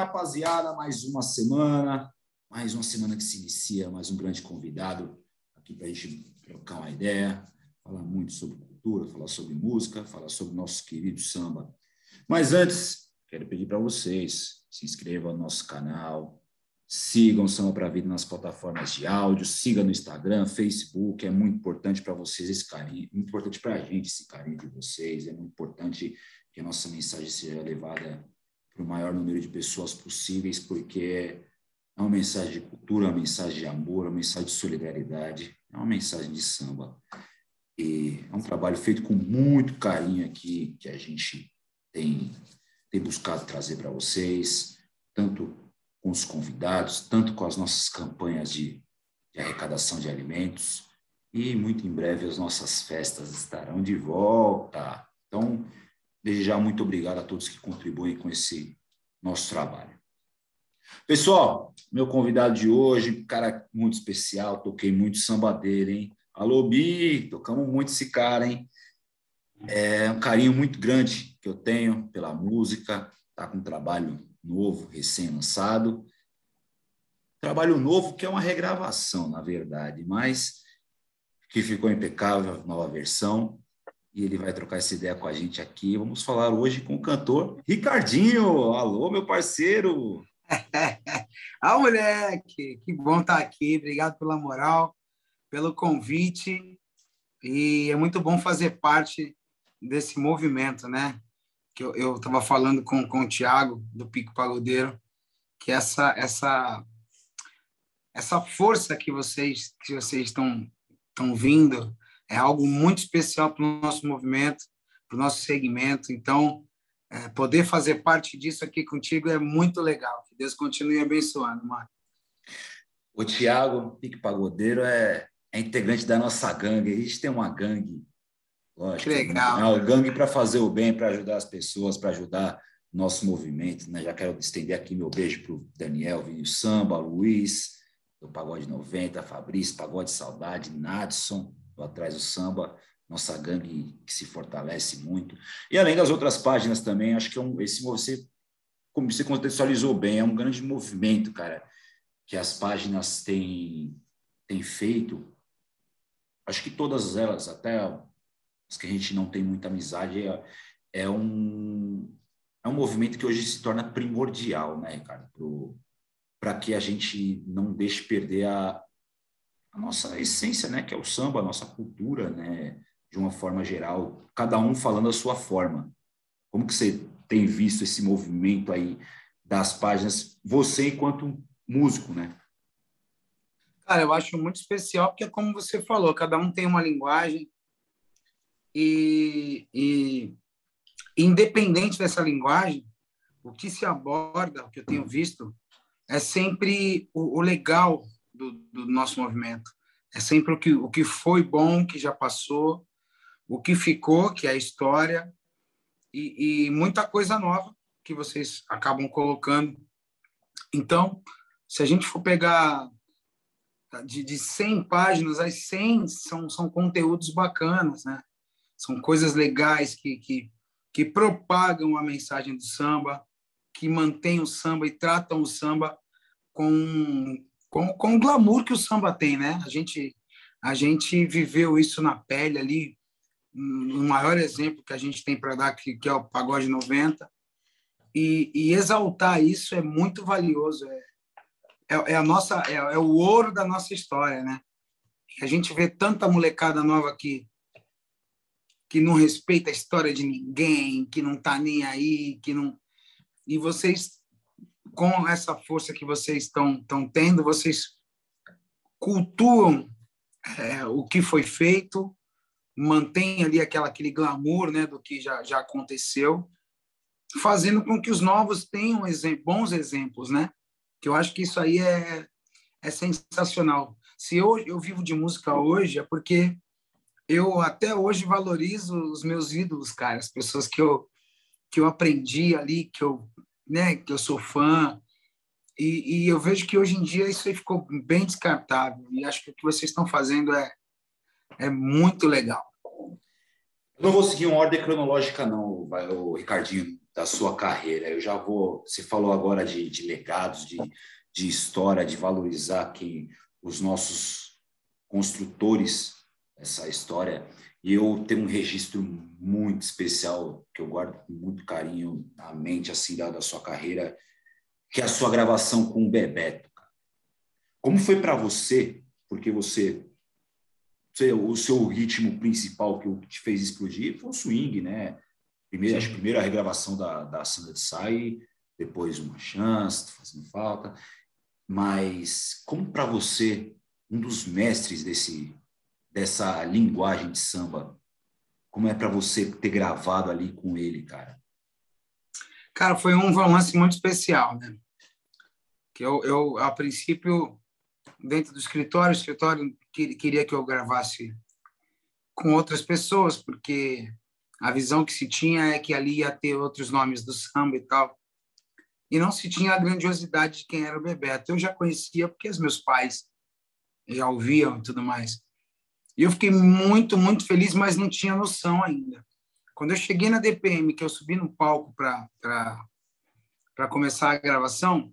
rapaziada, mais uma semana, mais uma semana que se inicia, mais um grande convidado aqui para a gente trocar uma ideia, falar muito sobre cultura, falar sobre música, falar sobre nosso querido samba. Mas antes, quero pedir para vocês, se inscrevam no nosso canal, sigam o Samba para Vida nas plataformas de áudio, siga no Instagram, Facebook, é muito importante para vocês esse carinho, muito importante para a gente esse carinho de vocês, é muito importante que a nossa mensagem seja levada para o maior número de pessoas possíveis, porque é uma mensagem de cultura, uma mensagem de amor, uma mensagem de solidariedade, é uma mensagem de samba. E é um trabalho feito com muito carinho aqui, que a gente tem, tem buscado trazer para vocês, tanto com os convidados, tanto com as nossas campanhas de, de arrecadação de alimentos. E muito em breve as nossas festas estarão de volta. Então, Desde já, muito obrigado a todos que contribuem com esse nosso trabalho. Pessoal, meu convidado de hoje, cara muito especial, toquei muito samba dele, hein? Alô, Bi, tocamos muito esse cara, hein? É um carinho muito grande que eu tenho pela música, tá com um trabalho novo, recém-lançado. Trabalho novo que é uma regravação, na verdade, mas que ficou impecável, nova versão e ele vai trocar essa ideia com a gente aqui. Vamos falar hoje com o cantor Ricardinho. Alô, meu parceiro! ah, moleque! Que bom estar aqui. Obrigado pela moral, pelo convite. E é muito bom fazer parte desse movimento, né? Que eu estava falando com, com o Thiago, do Pico Pagodeiro, que essa, essa, essa força que vocês, que vocês estão, estão vindo é algo muito especial para o nosso movimento, para o nosso segmento. Então, é, poder fazer parte disso aqui contigo é muito legal. Que Deus continue abençoando, Marco. O Tiago Pique Pagodeiro é, é integrante da nossa gangue. A gente tem uma gangue, lógico. Que legal. É uma gangue para fazer o bem, para ajudar as pessoas, para ajudar nosso movimento. Né? Já quero estender aqui meu beijo para o Daniel, Vinícius Samba, Luiz, do Pagode 90, Fabrício, Pagode Saudade, Nadson, atrás do samba, nossa gangue que se fortalece muito. E além das outras páginas também, acho que é um, esse você, como você contextualizou bem, é um grande movimento, cara, que as páginas têm, têm feito. Acho que todas elas, até as que a gente não tem muita amizade, é, é um, é um movimento que hoje se torna primordial, né, cara, para que a gente não deixe perder a, a nossa essência, né, que é o samba, a nossa cultura, né, de uma forma geral, cada um falando a sua forma. Como que você tem visto esse movimento aí das páginas, você enquanto músico, né? Cara, eu acho muito especial porque, como você falou, cada um tem uma linguagem e, e independente dessa linguagem, o que se aborda, o que eu tenho visto, é sempre o, o legal do, do nosso movimento. É sempre o que, o que foi bom, que já passou, o que ficou, que é a história, e, e muita coisa nova que vocês acabam colocando. Então, se a gente for pegar de, de 100 páginas, as 100 são, são conteúdos bacanas, né? São coisas legais que, que, que propagam a mensagem do samba, que mantêm o samba e tratam o samba com, com, com o glamour que o samba tem, né? A gente, a gente viveu isso na pele ali. O maior exemplo que a gente tem para dar, que, que é o Pagode 90. E, e, exaltar isso é muito valioso. É, é, é a nossa, é, é, o ouro da nossa história, né? A gente vê tanta molecada nova aqui que não respeita a história de ninguém, que não está nem aí, que não. E vocês com essa força que vocês estão, tendo, vocês cultuam é, o que foi feito, mantém ali aquela, aquele glamour né, do que já, já aconteceu, fazendo com que os novos tenham bons exemplos, né? Que eu acho que isso aí é, é sensacional. Se eu, eu vivo de música hoje, é porque eu até hoje valorizo os meus ídolos, cara, as pessoas que eu, que eu aprendi ali, que eu né, que eu sou fã, e, e, eu vejo que hoje em dia isso aí ficou bem descartável, e acho que o que vocês estão fazendo é, é muito legal. Eu não vou seguir uma ordem cronológica, não, o Ricardinho, da sua carreira. Eu já vou. Você falou agora de, de legados, de, de história, de valorizar que os nossos construtores essa história. E eu tenho um registro muito especial que eu guardo com muito carinho na mente assim da, da sua carreira, que é a sua gravação com o Bebeto. Como foi para você? Porque você, o seu ritmo principal que te fez explodir foi o swing, né? Primeiro, acho, primeiro a regravação da, da Sandra de Sai, depois uma chance, fazendo falta. Mas como para você, um dos mestres desse dessa linguagem de samba? Como é para você ter gravado ali com ele, cara? Cara, foi um lance muito especial, né? Que eu, eu a princípio, dentro do escritório, o escritório queria que eu gravasse com outras pessoas, porque a visão que se tinha é que ali ia ter outros nomes do samba e tal. E não se tinha a grandiosidade de quem era o Bebeto. Eu já conhecia porque os meus pais já ouviam e tudo mais. E eu fiquei muito, muito feliz, mas não tinha noção ainda. Quando eu cheguei na DPM, que eu subi no palco para começar a gravação,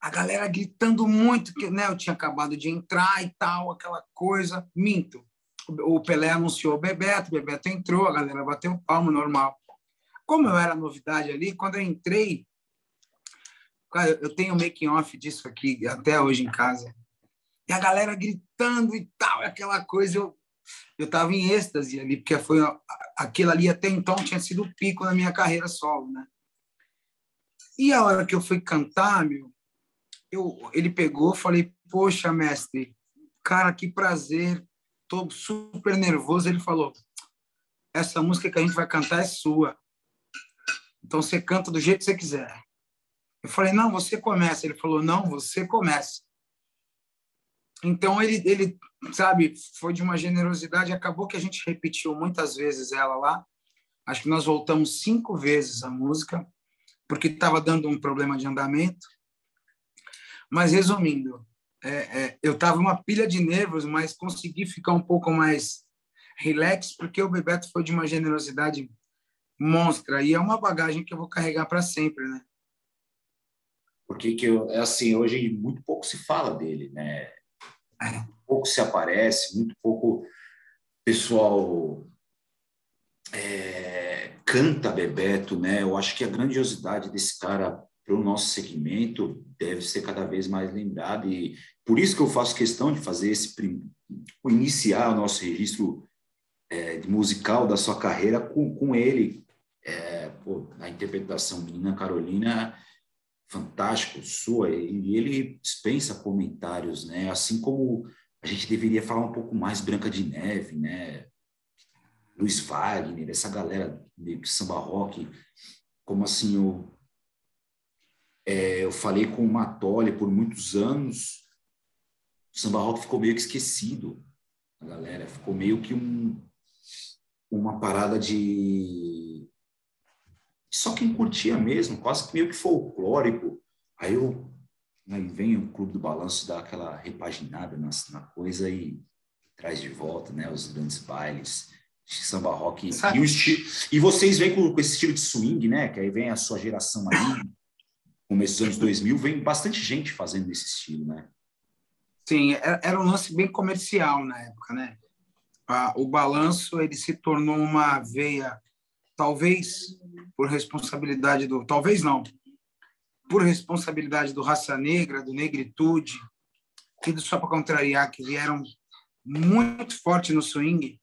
a galera gritando muito, que né, eu tinha acabado de entrar e tal, aquela coisa. Minto. O Pelé anunciou o Bebeto, o Bebeto entrou, a galera bateu palmo, normal. Como eu era novidade ali, quando eu entrei, cara, eu tenho making off disso aqui até hoje em casa e a galera gritando e tal, aquela coisa. Eu eu estava em êxtase ali, porque foi aquilo ali até então tinha sido o pico na minha carreira solo, né? E a hora que eu fui cantar, meu, eu, ele pegou, falei, poxa, mestre, cara, que prazer, tô super nervoso. Ele falou, essa música que a gente vai cantar é sua, então você canta do jeito que você quiser. Eu falei, não, você começa. Ele falou, não, você começa. Então ele, ele, sabe, foi de uma generosidade. Acabou que a gente repetiu muitas vezes ela lá. Acho que nós voltamos cinco vezes a música, porque estava dando um problema de andamento. Mas resumindo, é, é, eu estava uma pilha de nervos, mas consegui ficar um pouco mais relax, porque o Bebeto foi de uma generosidade monstra e é uma bagagem que eu vou carregar para sempre, né? Porque que eu, é assim, hoje muito pouco se fala dele, né? Pouco se aparece, muito pouco pessoal é, canta Bebeto, né? Eu acho que a grandiosidade desse cara para o nosso segmento deve ser cada vez mais lembrada e por isso que eu faço questão de fazer esse iniciar o nosso registro é, musical da sua carreira com, com ele é, pô, interpretação Menina Carolina fantástico sua e ele dispensa comentários, né? Assim como a gente deveria falar um pouco mais Branca de Neve, né? Luiz Wagner, essa galera de samba rock, como assim eu, é, eu falei com o Matoli por muitos anos, o samba rock ficou meio que esquecido, a galera ficou meio que um, uma parada de só quem curtia mesmo, quase que meio que folclórico. Aí eu aí vem o Clube do Balanço dar aquela repaginada na, na coisa e traz de volta, né, os grandes bailes samba rock e, o estilo, e vocês vêm com, com, esse estilo de swing, né, que aí vem a sua geração aí, começo dos anos 2000, vem bastante gente fazendo esse estilo, né? Sim, era, era um lance bem comercial na época, né? Ah, o balanço ele se tornou uma veia talvez por responsabilidade do, talvez não, por responsabilidade do Raça Negra, do Negritude, e do Só para Contrariar, que vieram muito forte no swing,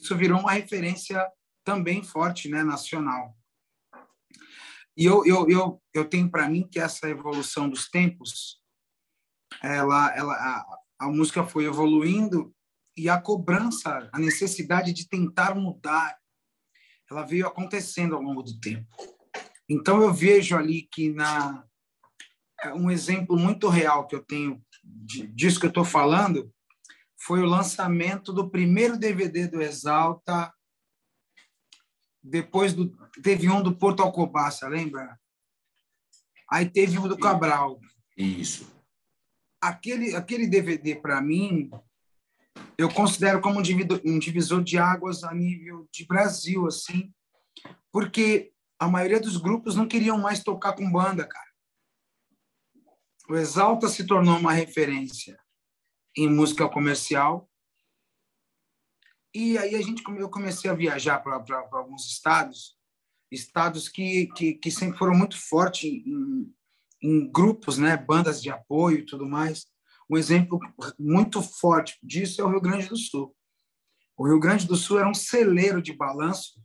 isso virou uma referência também forte, né, nacional. E eu, eu, eu, eu tenho para mim que essa evolução dos tempos, ela, ela, a, a música foi evoluindo e a cobrança, a necessidade de tentar mudar, ela veio acontecendo ao longo do tempo. Então eu vejo ali que na é um exemplo muito real que eu tenho disso que eu estou falando foi o lançamento do primeiro DVD do Exalta. Depois do teve um do Porto Alcobaça, lembra? Aí teve um do Cabral. Isso. Aquele aquele DVD para mim eu considero como um divisor de águas a nível de Brasil, assim, porque a maioria dos grupos não queriam mais tocar com banda, cara. O Exalta se tornou uma referência em música comercial. E aí a gente eu comecei a viajar para alguns estados, estados que, que, que, sempre foram muito fortes em, em grupos, né, bandas de apoio e tudo mais. Um exemplo muito forte disso é o Rio Grande do Sul. O Rio Grande do Sul era um celeiro de balanço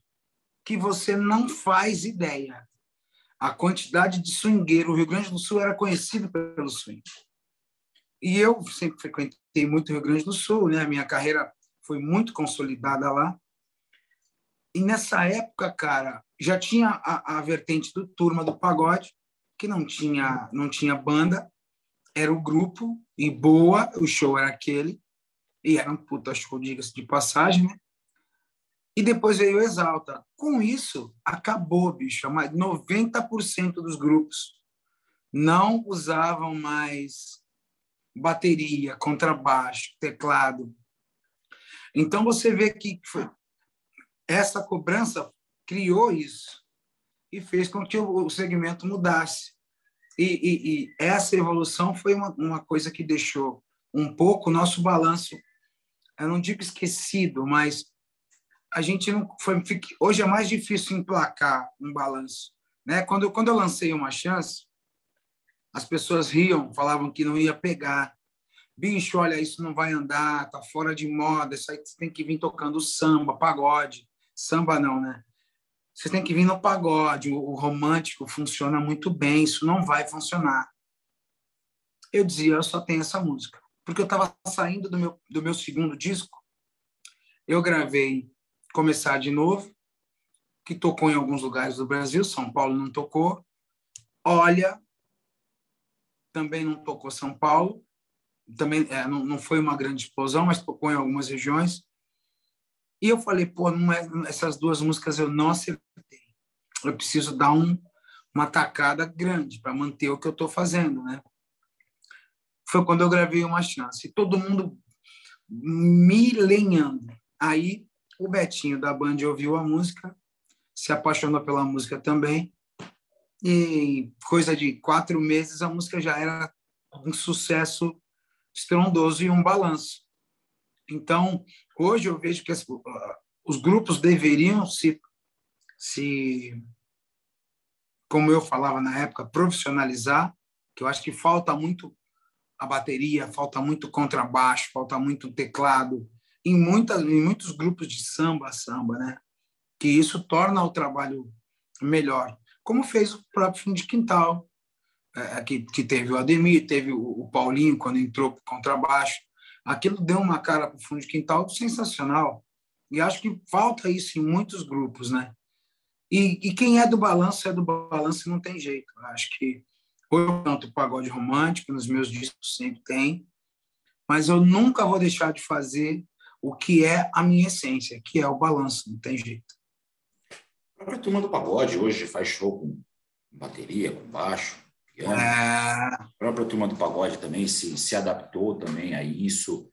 que você não faz ideia a quantidade de swingueiro. O Rio Grande do Sul era conhecido pelo swing. E eu sempre frequentei muito o Rio Grande do Sul, né? A minha carreira foi muito consolidada lá. E nessa época, cara, já tinha a, a vertente do Turma do Pagode, que não tinha, não tinha banda, era o grupo, e boa, o show era aquele, e era um puta show, diga-se de passagem, né? E depois veio o Exalta. Com isso, acabou, bicho. 90% dos grupos não usavam mais bateria, contrabaixo, teclado. Então você vê que essa cobrança criou isso e fez com que o segmento mudasse. E, e, e essa evolução foi uma, uma coisa que deixou um pouco o nosso balanço, eu não digo esquecido, mas a gente não foi hoje é mais difícil emplacar um balanço, né? Quando quando eu lancei uma chance, as pessoas riam, falavam que não ia pegar. Bicho, olha, isso não vai andar, tá fora de moda, isso aí você tem que vir tocando samba, pagode. Samba não, né? Você tem que vir no pagode, o, romântico funciona muito bem, isso não vai funcionar. Eu dizia, eu só tenho essa música. Porque eu estava saindo do meu, do meu segundo disco, eu gravei começar de novo, que tocou em alguns lugares do Brasil, São Paulo não tocou. Olha, também não tocou São Paulo, também é, não, não foi uma grande explosão, mas tocou em algumas regiões. E eu falei, pô, é, essas duas músicas eu não acertei. Eu preciso dar um, uma tacada grande para manter o que eu estou fazendo, né? Foi quando eu gravei uma chance. Todo mundo me lenhando. Aí o Betinho da Band ouviu a música, se apaixonou pela música também, e coisa de quatro meses a música já era um sucesso estrondoso e um balanço. Então, hoje eu vejo que as, os grupos deveriam se, se, como eu falava na época, profissionalizar, que eu acho que falta muito a bateria, falta muito contrabaixo, falta muito teclado, em, muitas, em muitos grupos de samba, samba, né? Que isso torna o trabalho melhor. Como fez o próprio Fundo de Quintal, é, que, que teve o Ademir, teve o, o Paulinho quando entrou para contrabaixo. Aquilo deu uma cara para o Fundo de Quintal sensacional. E acho que falta isso em muitos grupos, né? E, e quem é do balanço é do balanço não tem jeito. Acho que eu canto pagode romântico, nos meus discos sempre tem, mas eu nunca vou deixar de fazer o que é a minha essência, que é o balanço, não tem jeito. A própria turma do pagode hoje faz show com bateria, com baixo, É... A própria turma do pagode também se, se adaptou também a isso.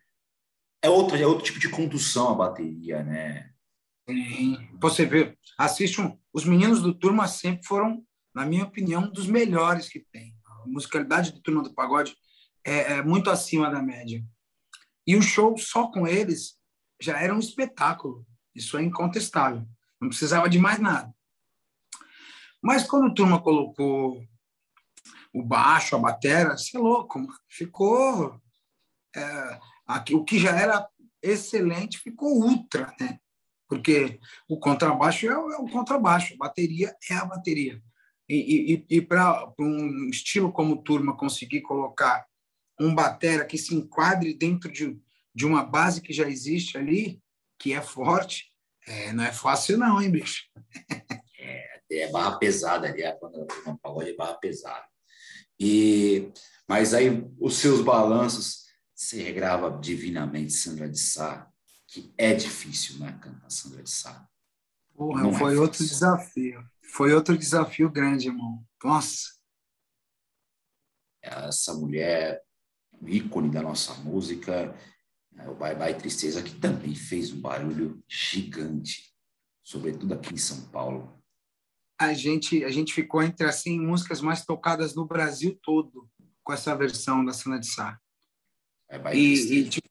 É outro, é outro tipo de condução a bateria, né? Sim. Você vê, assiste um, os meninos do Turma sempre foram, na minha opinião, dos melhores que tem. A musicalidade do Turma do Pagode é, é muito acima da média. E o show só com eles já era um espetáculo. Isso é incontestável. Não precisava de mais nada. Mas quando a turma colocou o baixo, a batera, você é louco, ficou é, aqui, o que já era excelente ficou ultra, né? Porque o contrabaixo é, o, é contrabaixo, a bateria é a bateria. E, e, e para um estilo como turma conseguir colocar um batera que se enquadre dentro de, de uma base que já existe ali, que é forte, é, não é fácil não, hein, bicho? é, é barra pesada ali, é, quando uma pagode é barra pesada. E, mas aí os seus balanços, você regrava divinamente Sandra de Sá, que é difícil, né, cantar Sandra de Sá. Porra, não é foi é outro desafio. Foi outro desafio grande, irmão. Nossa. Essa mulher, ícone da nossa música, É, o Bye Bye Tristeza, que também fez um barulho gigante, sobretudo aqui em São Paulo. A gente, a gente ficou entre as assim, músicas mais tocadas no Brasil todo com essa versão da Cena de Sá. Bye e. E, tipo,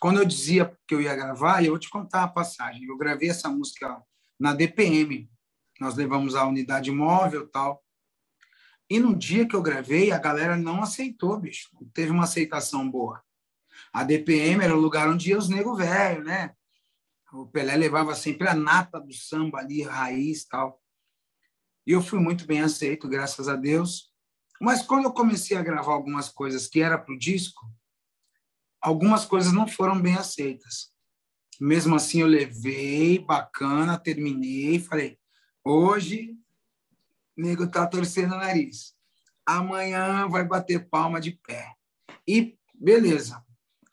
quando eu dizia que eu ia gravar, eu vou te contar a passagem. Eu gravei essa música na DPM. Nós levamos a unidade móvel tal. E no dia que eu gravei, a galera não aceitou, bicho. Teve uma aceitação boa. A DPM era o lugar onde ia os nego velho, né? O Pelé levava sempre a nata do samba ali, raiz tal. E eu fui muito bem aceito, graças a Deus. Mas quando eu comecei a gravar algumas coisas que era para o disco, algumas coisas não foram bem aceitas. Mesmo assim, eu levei, bacana, terminei, falei: hoje, nego tá torcendo o nariz. Amanhã vai bater palma de pé. E beleza.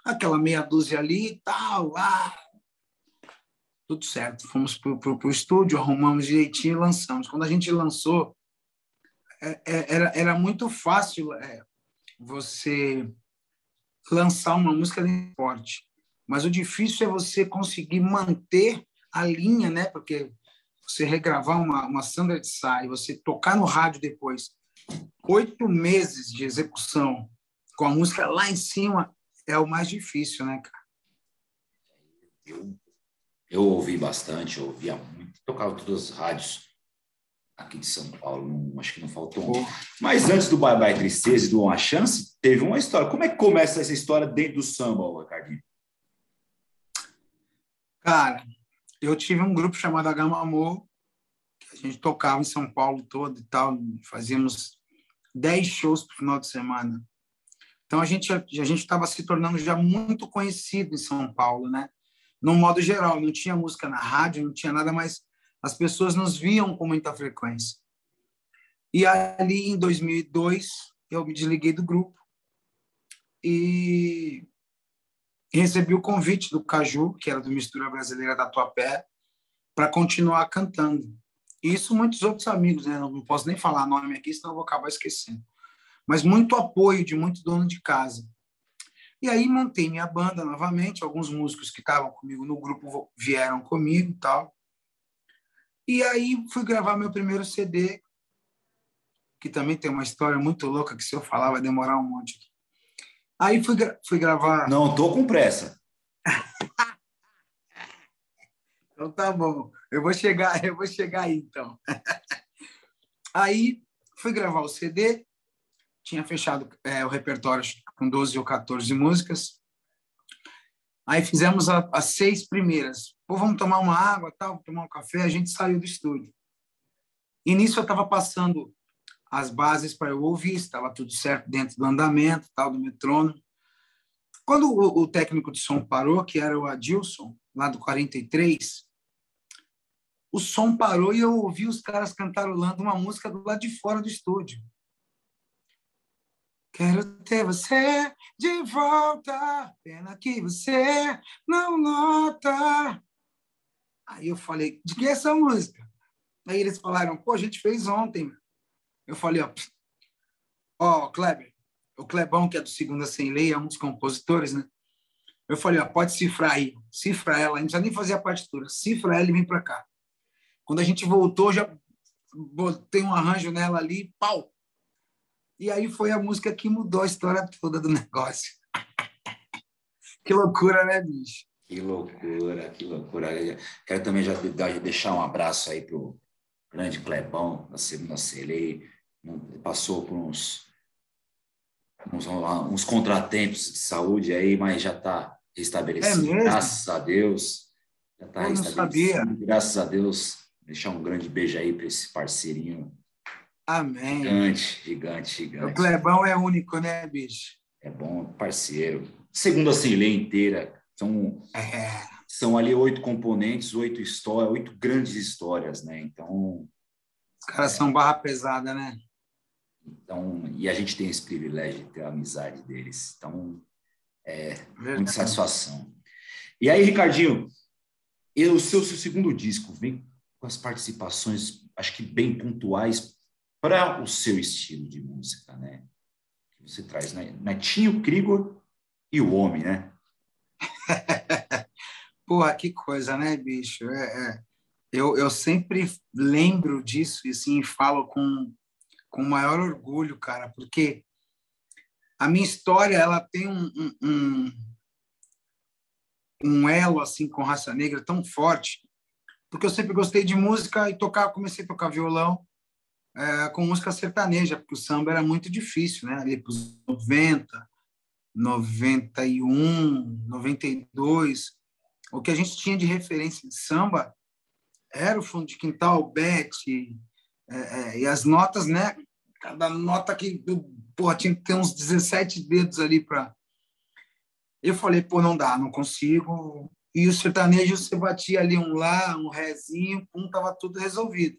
Aquela meia dúzia ali e tal, ah, tudo certo. Fomos para o estúdio, arrumamos direitinho e lançamos. Quando a gente lançou, é, é, era, era muito fácil é, você lançar uma música de forte. Mas o difícil é você conseguir manter a linha, né? Porque você regravar uma, uma Sandra de Sá e você tocar no rádio depois, oito meses de execução com a música lá em cima é o mais difícil, né, cara? Eu ouvi bastante, eu ouvia muito, tocava todas as rádios aqui de São Paulo, não, acho que não faltou um. Mas antes do Bye Bye Tristeza e do Uma Chance, teve uma história. Como é que começa essa história dentro do samba, Ricardinho? Cara, eu tive um grupo chamado Gama Amor, que a gente tocava em São Paulo todo e tal, fazíamos 10 shows por final de semana. Então a gente a gente estava se tornando já muito conhecido em São Paulo, né? No modo geral, não tinha música na rádio, não tinha nada mais as pessoas nos viam com muita frequência. E ali, em 2002, eu me desliguei do grupo e recebi o convite do Caju, que era do Mistura Brasileira da Tuapé, para continuar cantando. Isso muitos outros amigos, né? Não posso nem falar nome aqui, senão eu vou acabar esquecendo. Mas muito apoio de muito dono de casa. E aí montei minha banda novamente, alguns músicos que estavam comigo no grupo vieram comigo e tal. E aí fui gravar meu primeiro CD, que também tem uma história muito louca que se eu falar vai demorar um monte. Aí fui, fui gravar. Não tô com pressa. então tá bom. Eu vou chegar, eu vou chegar aí então. aí fui gravar o CD, tinha fechado é, o repertório com 12 ou 14 músicas. Aí fizemos a, as seis primeiras. Pô, vamos tomar uma água, tal, tomar um café. A gente saiu do estúdio. E nisso eu estava passando as bases para eu ouvir, estava tudo certo dentro do andamento, tal, do metrônomo. Quando o, o, técnico de som parou, que era o Adilson, lá do 43, o som parou e eu ouvi os caras cantarolando uma música do lado de fora do estúdio. Quero ter você de volta, pena que você não nota. Aí eu falei, de que é essa música? Aí eles falaram, pô, a gente fez ontem. Eu falei, ó, ó, Kleber, o Clebão, que é do Segunda Sem Lei, é um dos compositores, né? Eu falei, ó, pode cifrar aí, cifra ela, a gente precisa nem fazer a partitura, cifra ela e vem para cá. Quando a gente voltou, já botei um arranjo nela ali, pau, e aí foi a música que mudou a história toda do negócio. que loucura, né, bicho? Que loucura, que loucura. Quero também já deixar um abraço aí pro grande Clebão, da segunda Celei. Passou por uns, uns, uns, contratempos de saúde aí, mas já está restabelecido, é graças a Deus. Já está restabelecido. Sabia. Graças a Deus. Deixar um grande beijo aí para esse parceirinho Amém. Gigante, gigante, gigante. O Clebão é único, né, bicho? É bom, parceiro. Segundo a Ceilê inteira, são, é. são ali oito componentes, oito histórias, oito grandes histórias, né? Então. Os caras é, são barra pesada, né? Então, e a gente tem esse privilégio de ter a amizade deles. Então, é Verdade. muita satisfação. E aí, Ricardinho, o seu, seu segundo disco vem com as participações, acho que bem pontuais para o seu estilo de música, né? Você traz né? Netinho, Krigor e o Homem, né? Porra, que coisa, né, bicho? É, é. Eu, eu sempre lembro disso e assim, falo com, com maior orgulho, cara, porque a minha história ela tem um, um, um elo assim com raça negra tão forte, porque eu sempre gostei de música e tocar, comecei a tocar violão é, com música sertaneja, porque o samba era muito difícil, né? Ali para os 90, 91, 92, o que a gente tinha de referência de samba era o fundo de quintal, Beth, é, é, e as notas, né? Cada nota que porra, tinha que ter uns 17 dedos ali para. Eu falei, pô, não dá, não consigo. E o sertanejo, você batia ali um lá, um rezinho, pum, tava tudo resolvido.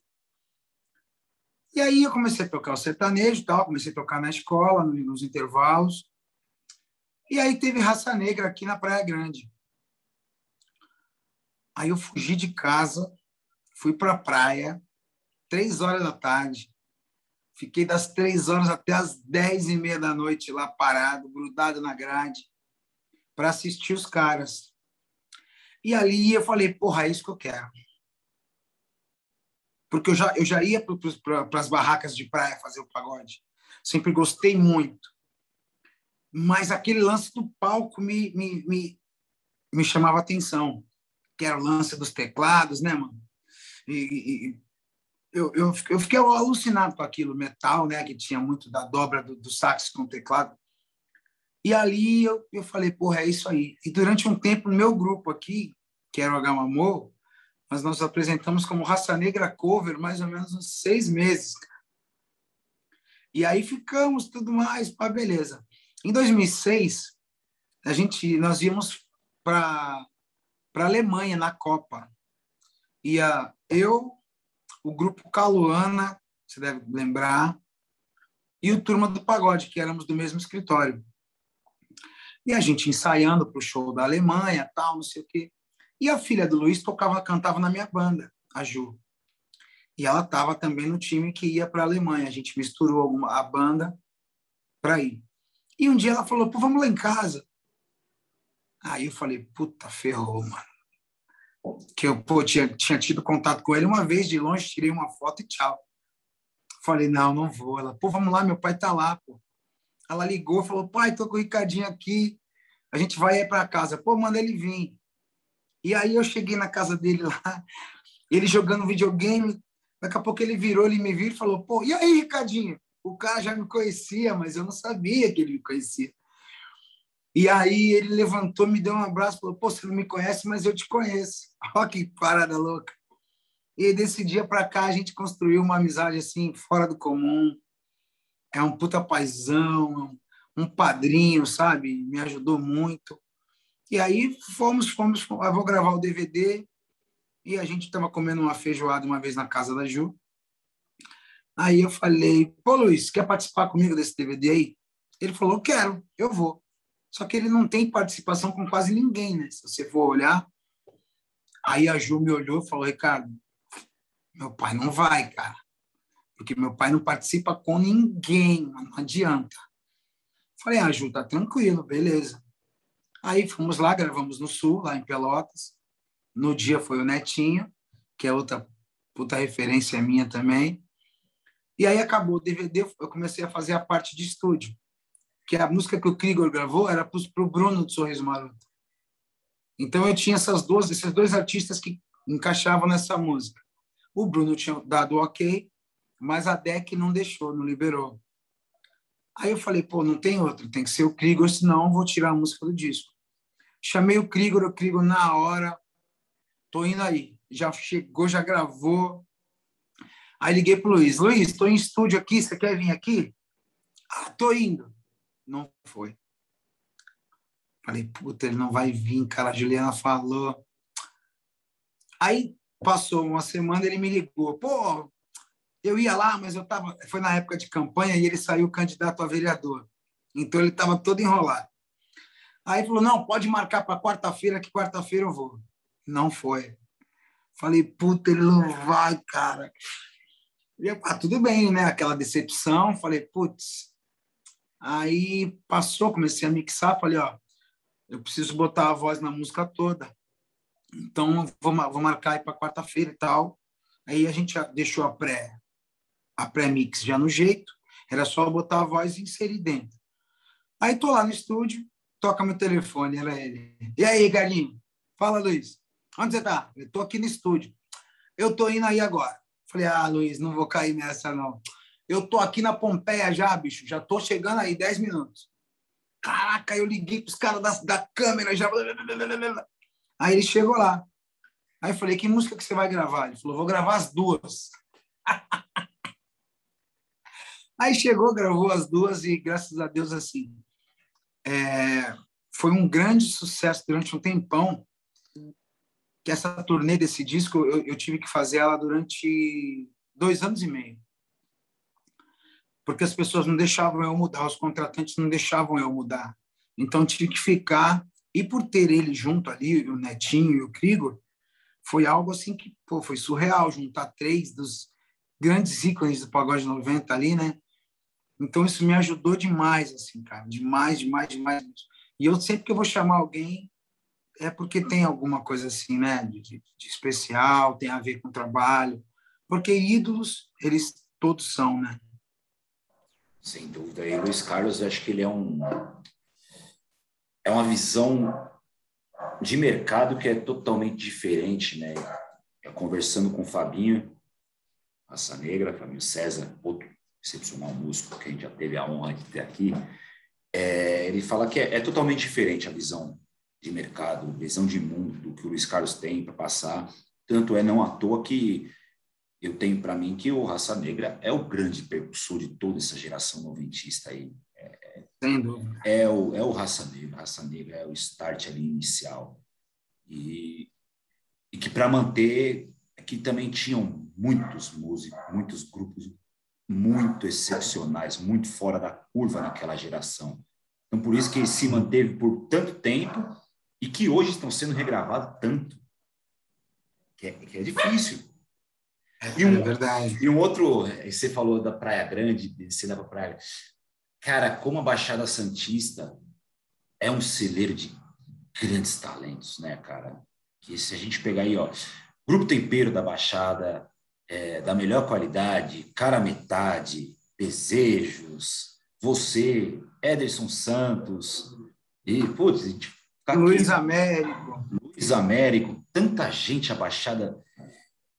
E aí eu comecei a tocar o sertanejo, tal, comecei a tocar na escola, nos intervalos. E aí teve raça negra aqui na Praia Grande. Aí eu fugi de casa, fui para a praia, três horas da tarde. Fiquei das três horas até as dez e meia da noite lá parado, grudado na grade, para assistir os caras. E ali eu falei, porra, é isso que eu quero. Porque eu já, eu já ia para as barracas de praia fazer o pagode. Sempre gostei muito. Mas aquele lance do palco me, me, me, me chamava atenção, que era o lance dos teclados, né, mano? E, e eu, eu, eu fiquei alucinado com aquilo, metal, né, que tinha muito da dobra do, do sax com teclado. E ali eu, eu falei, porra, é isso aí. E durante um tempo, meu grupo aqui, que era o H mas nós apresentamos como Raça Negra Cover mais ou menos uns seis meses. E aí ficamos, tudo mais, pá, beleza. Em 2006, a gente, nós íamos para a Alemanha na Copa. Ia eu, o grupo Caluana, você deve lembrar, e o Turma do Pagode, que éramos do mesmo escritório. E a gente ensaiando para o show da Alemanha, tal, não sei o quê. E a filha do Luiz tocava, cantava na minha banda, a Ju. E ela estava também no time que ia para a Alemanha. A gente misturou alguma, a banda para ir. E um dia ela falou, pô, vamos lá em casa. Aí eu falei, puta, ferrou, mano. Que eu pô, tinha, tinha tido contato com ele uma vez de longe, tirei uma foto e tchau. Falei, não, não vou. Ela, pô, vamos lá, meu pai tá lá, pô. Ela ligou, falou, pai, tô com o Ricardinho aqui, a gente vai para casa. Pô, manda ele vir. E aí eu cheguei na casa dele lá, ele jogando videogame, daqui a pouco ele virou, ele me viu e falou, pô, e aí, Ricardinho? O cara já me conhecia, mas eu não sabia que ele me conhecia. E aí ele levantou, me deu um abraço, falou: Pô, você não me conhece, mas eu te conheço. Olha que parada louca. E desse dia para cá a gente construiu uma amizade assim, fora do comum. É um puta paizão, um padrinho, sabe? Me ajudou muito. E aí fomos, fomos, eu ah, vou gravar o DVD. E a gente estava comendo uma feijoada uma vez na casa da Ju. Aí eu falei, pô, Luiz, quer participar comigo desse DVD aí? Ele falou, quero, eu vou. Só que ele não tem participação com quase ninguém, né? Se você for olhar. Aí a Ju me olhou e falou, Ricardo, meu pai não vai, cara. Porque meu pai não participa com ninguém, não adianta. Falei, ah, Ju, tá tranquilo, beleza. Aí fomos lá, gravamos no Sul, lá em Pelotas. No dia foi o Netinho, que é outra puta referência minha também. E aí acabou o DVD, eu comecei a fazer a parte de estúdio, que a música que o Krigor gravou era para o Bruno do Sorriso Maroto. Então eu tinha essas duas, esses dois artistas que encaixavam nessa música. O Bruno tinha dado ok, mas a DEC não deixou, não liberou. Aí eu falei, pô, não tem outro, tem que ser o Krigor, senão eu vou tirar a música do disco. Chamei o Krigor, o Krigor na hora, tô indo aí. Já chegou, já gravou, Aí liguei para o Luiz. Luiz, estou em estúdio aqui, você quer vir aqui? Ah, estou indo. Não foi. Falei, puta, ele não vai vir, cara. A Juliana falou. Aí passou uma semana, ele me ligou. Pô, eu ia lá, mas eu tava. Foi na época de campanha e ele saiu candidato a vereador. Então ele estava todo enrolado. Aí falou: não, pode marcar para quarta-feira, que quarta-feira eu vou. Não foi. Falei, puta, ele não vai, cara. E ah, tudo bem, né? Aquela decepção. Falei, putz. Aí passou, comecei a mixar. Falei, ó, eu preciso botar a voz na música toda. Então, vou, vou marcar aí para quarta-feira e tal. Aí a gente deixou a pré a pré-mix já no jeito, era só botar a voz e inserir dentro. Aí tô lá no estúdio, toca meu telefone, era ele. E aí, Galinho? Fala, Luiz. Onde você tá? Eu tô aqui no estúdio. Eu tô indo aí agora. Falei, ah, Luiz, não vou cair nessa, não. Eu tô aqui na Pompeia já, bicho. Já tô chegando aí, 10 minutos. Caraca, eu liguei pros caras da, da câmera já. Aí ele chegou lá. Aí eu falei, que música que você vai gravar? Ele falou, vou gravar as duas. Aí chegou, gravou as duas e, graças a Deus, assim, é, foi um grande sucesso durante um tempão. Que essa turnê desse disco, eu, eu tive que fazer ela durante dois anos e meio. Porque as pessoas não deixavam eu mudar, os contratantes não deixavam eu mudar. Então, tive que ficar. E por ter ele junto ali, o Netinho e o Krigor, foi algo assim que pô, foi surreal juntar três dos grandes ícones do pagode 90 ali, né? Então isso me ajudou demais, assim, cara, demais, demais, demais. E eu sempre que eu vou chamar alguém é porque tem alguma coisa assim, né, de, de, especial, tem a ver com o trabalho, porque ídolos eles todos são, né? Sem dúvida. E Luiz Carlos, eu acho que ele é um é uma visão de mercado que é totalmente diferente, né? Eu conversando com o Fabinho, Raça Negra, Fabinho César, outro excepcional músico que a gente já teve a honra de ter aqui, é, ele fala que é, é, totalmente diferente a visão de mercado, visão de mundo do que o Luiz Carlos tem para passar. Tanto é não à toa que eu tenho para mim que o Raça Negra é o grande percussor de toda essa geração noventista aí. É, é, é o, é o Raça Negra. Raça Negra é o start ali inicial. E, e que para manter, que também tinham muitos músicos, muitos grupos muito excepcionais, muito fora da curva naquela geração. Então, por isso que ele se manteve por tanto tempo e que hoje estão sendo regravados tanto. Que é, que é difícil. E um, é verdade. E um outro, você falou da Praia Grande, descer para praia. Cara, como a Baixada Santista é um celeiro de grandes talentos, né, cara? Que se a gente pegar aí, ó, Grupo Tempero da Baixada, é, da melhor qualidade, cara metade, desejos, você, Ederson Santos, e, putz, tá Luiz Américo. Luiz Américo, tanta gente abaixada.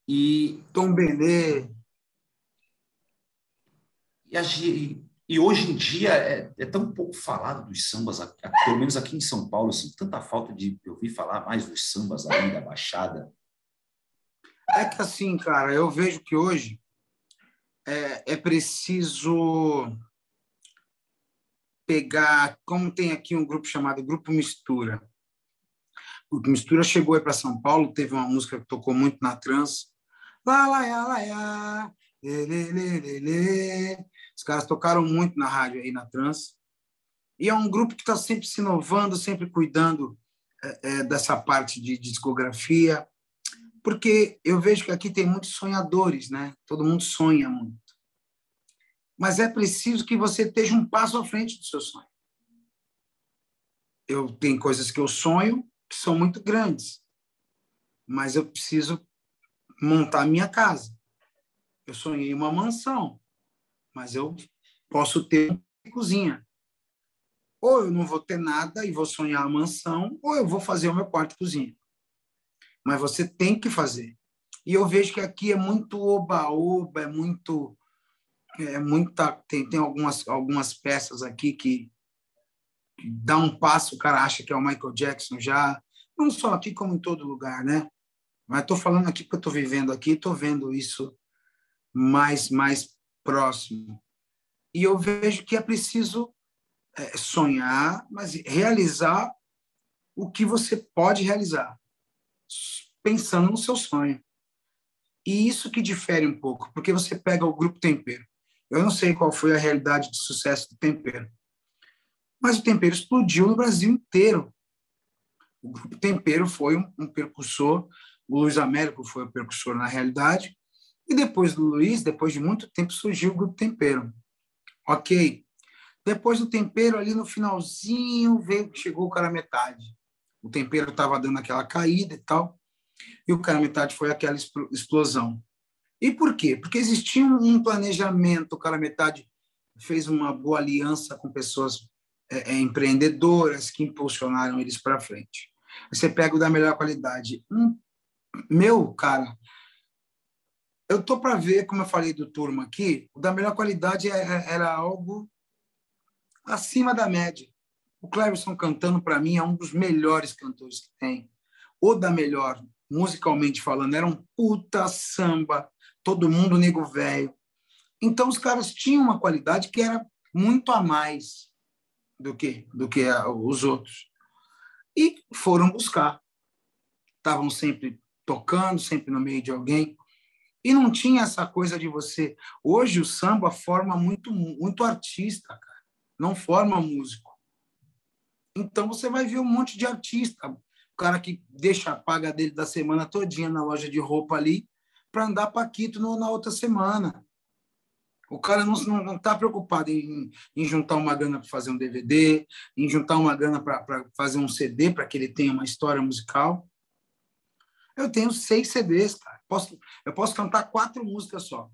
E. Tom Benê. E, a, e hoje em dia é, é, tão pouco falado dos sambas, pelo menos aqui em São Paulo, assim, tanta falta de ouvir falar mais dos sambas ali da Baixada. É que assim, cara, eu vejo que hoje é, é preciso pegar, como tem aqui um grupo chamado Grupo Mistura. O Grupo Mistura chegou aí para São Paulo, teve uma música que tocou muito na trans. Lá, lá, lá, lá, lê, lê, lê, lê, Os caras tocaram muito na rádio aí na trans. E é um grupo que está sempre se inovando, sempre cuidando é, é, dessa parte de discografia porque eu vejo que aqui tem muitos sonhadores, né? Todo mundo sonha muito. Mas é preciso que você esteja um passo à frente do seu sonho. Eu tenho coisas que eu sonho que são muito grandes, mas eu preciso montar minha casa. Eu sonhei uma mansão, mas eu posso ter uma cozinha. Ou eu não vou ter nada e vou sonhar a mansão, ou eu vou fazer o meu quarto cozinha mas você tem que fazer. E eu vejo que aqui é muito oba-oba, é muito. É muita, tem, tem algumas, algumas peças aqui que, que dá um passo, o cara acha que é o Michael Jackson já. Não só aqui, como em todo lugar, né? Mas estou falando aqui porque eu estou vivendo aqui, estou vendo isso mais, mais próximo. E eu vejo que é preciso é, sonhar, mas realizar o que você pode realizar pensando no seu sonho. E isso que difere um pouco, porque você pega o grupo Tempero. Eu não sei qual foi a realidade de sucesso do Tempero, mas o Tempero explodiu no Brasil inteiro. O grupo Tempero foi um, um percussor, o Luiz Américo foi o percussor na realidade, e depois do Luiz, depois de muito tempo, surgiu o grupo Tempero. Ok. Depois do tempero, ali no finalzinho, veio, chegou o cara metade. O tempero estava dando aquela caída e tal. E o cara metade foi aquela explosão. E por quê? Porque existia um planejamento. O cara metade fez uma boa aliança com pessoas é, é, empreendedoras que impulsionaram eles para frente. Você pega o da melhor qualidade. Um, meu, cara, eu tô para ver, como eu falei do turma aqui, o da melhor qualidade é, é, era algo acima da média. O Cleverson cantando, para mim, é um dos melhores cantores que tem. O da melhor, musicalmente falando, era um puta samba, todo mundo nego velho. Então, os caras tinham uma qualidade que era muito a mais do que, do que os outros. E foram buscar. Estavam sempre tocando, sempre no meio de alguém. E não tinha essa coisa de você. Hoje o samba forma muito, muito artista, cara não forma músico. Então você vai ver um monte de artista, o cara que deixa a paga dele da semana todinha na loja de roupa ali para andar paquito no, na outra semana. O cara não está preocupado em, em, juntar uma grana para fazer um DVD, em juntar uma grana para fazer um CD, para que ele tenha uma história musical. Eu tenho seis CDs, cara. Posso, eu posso cantar quatro músicas só,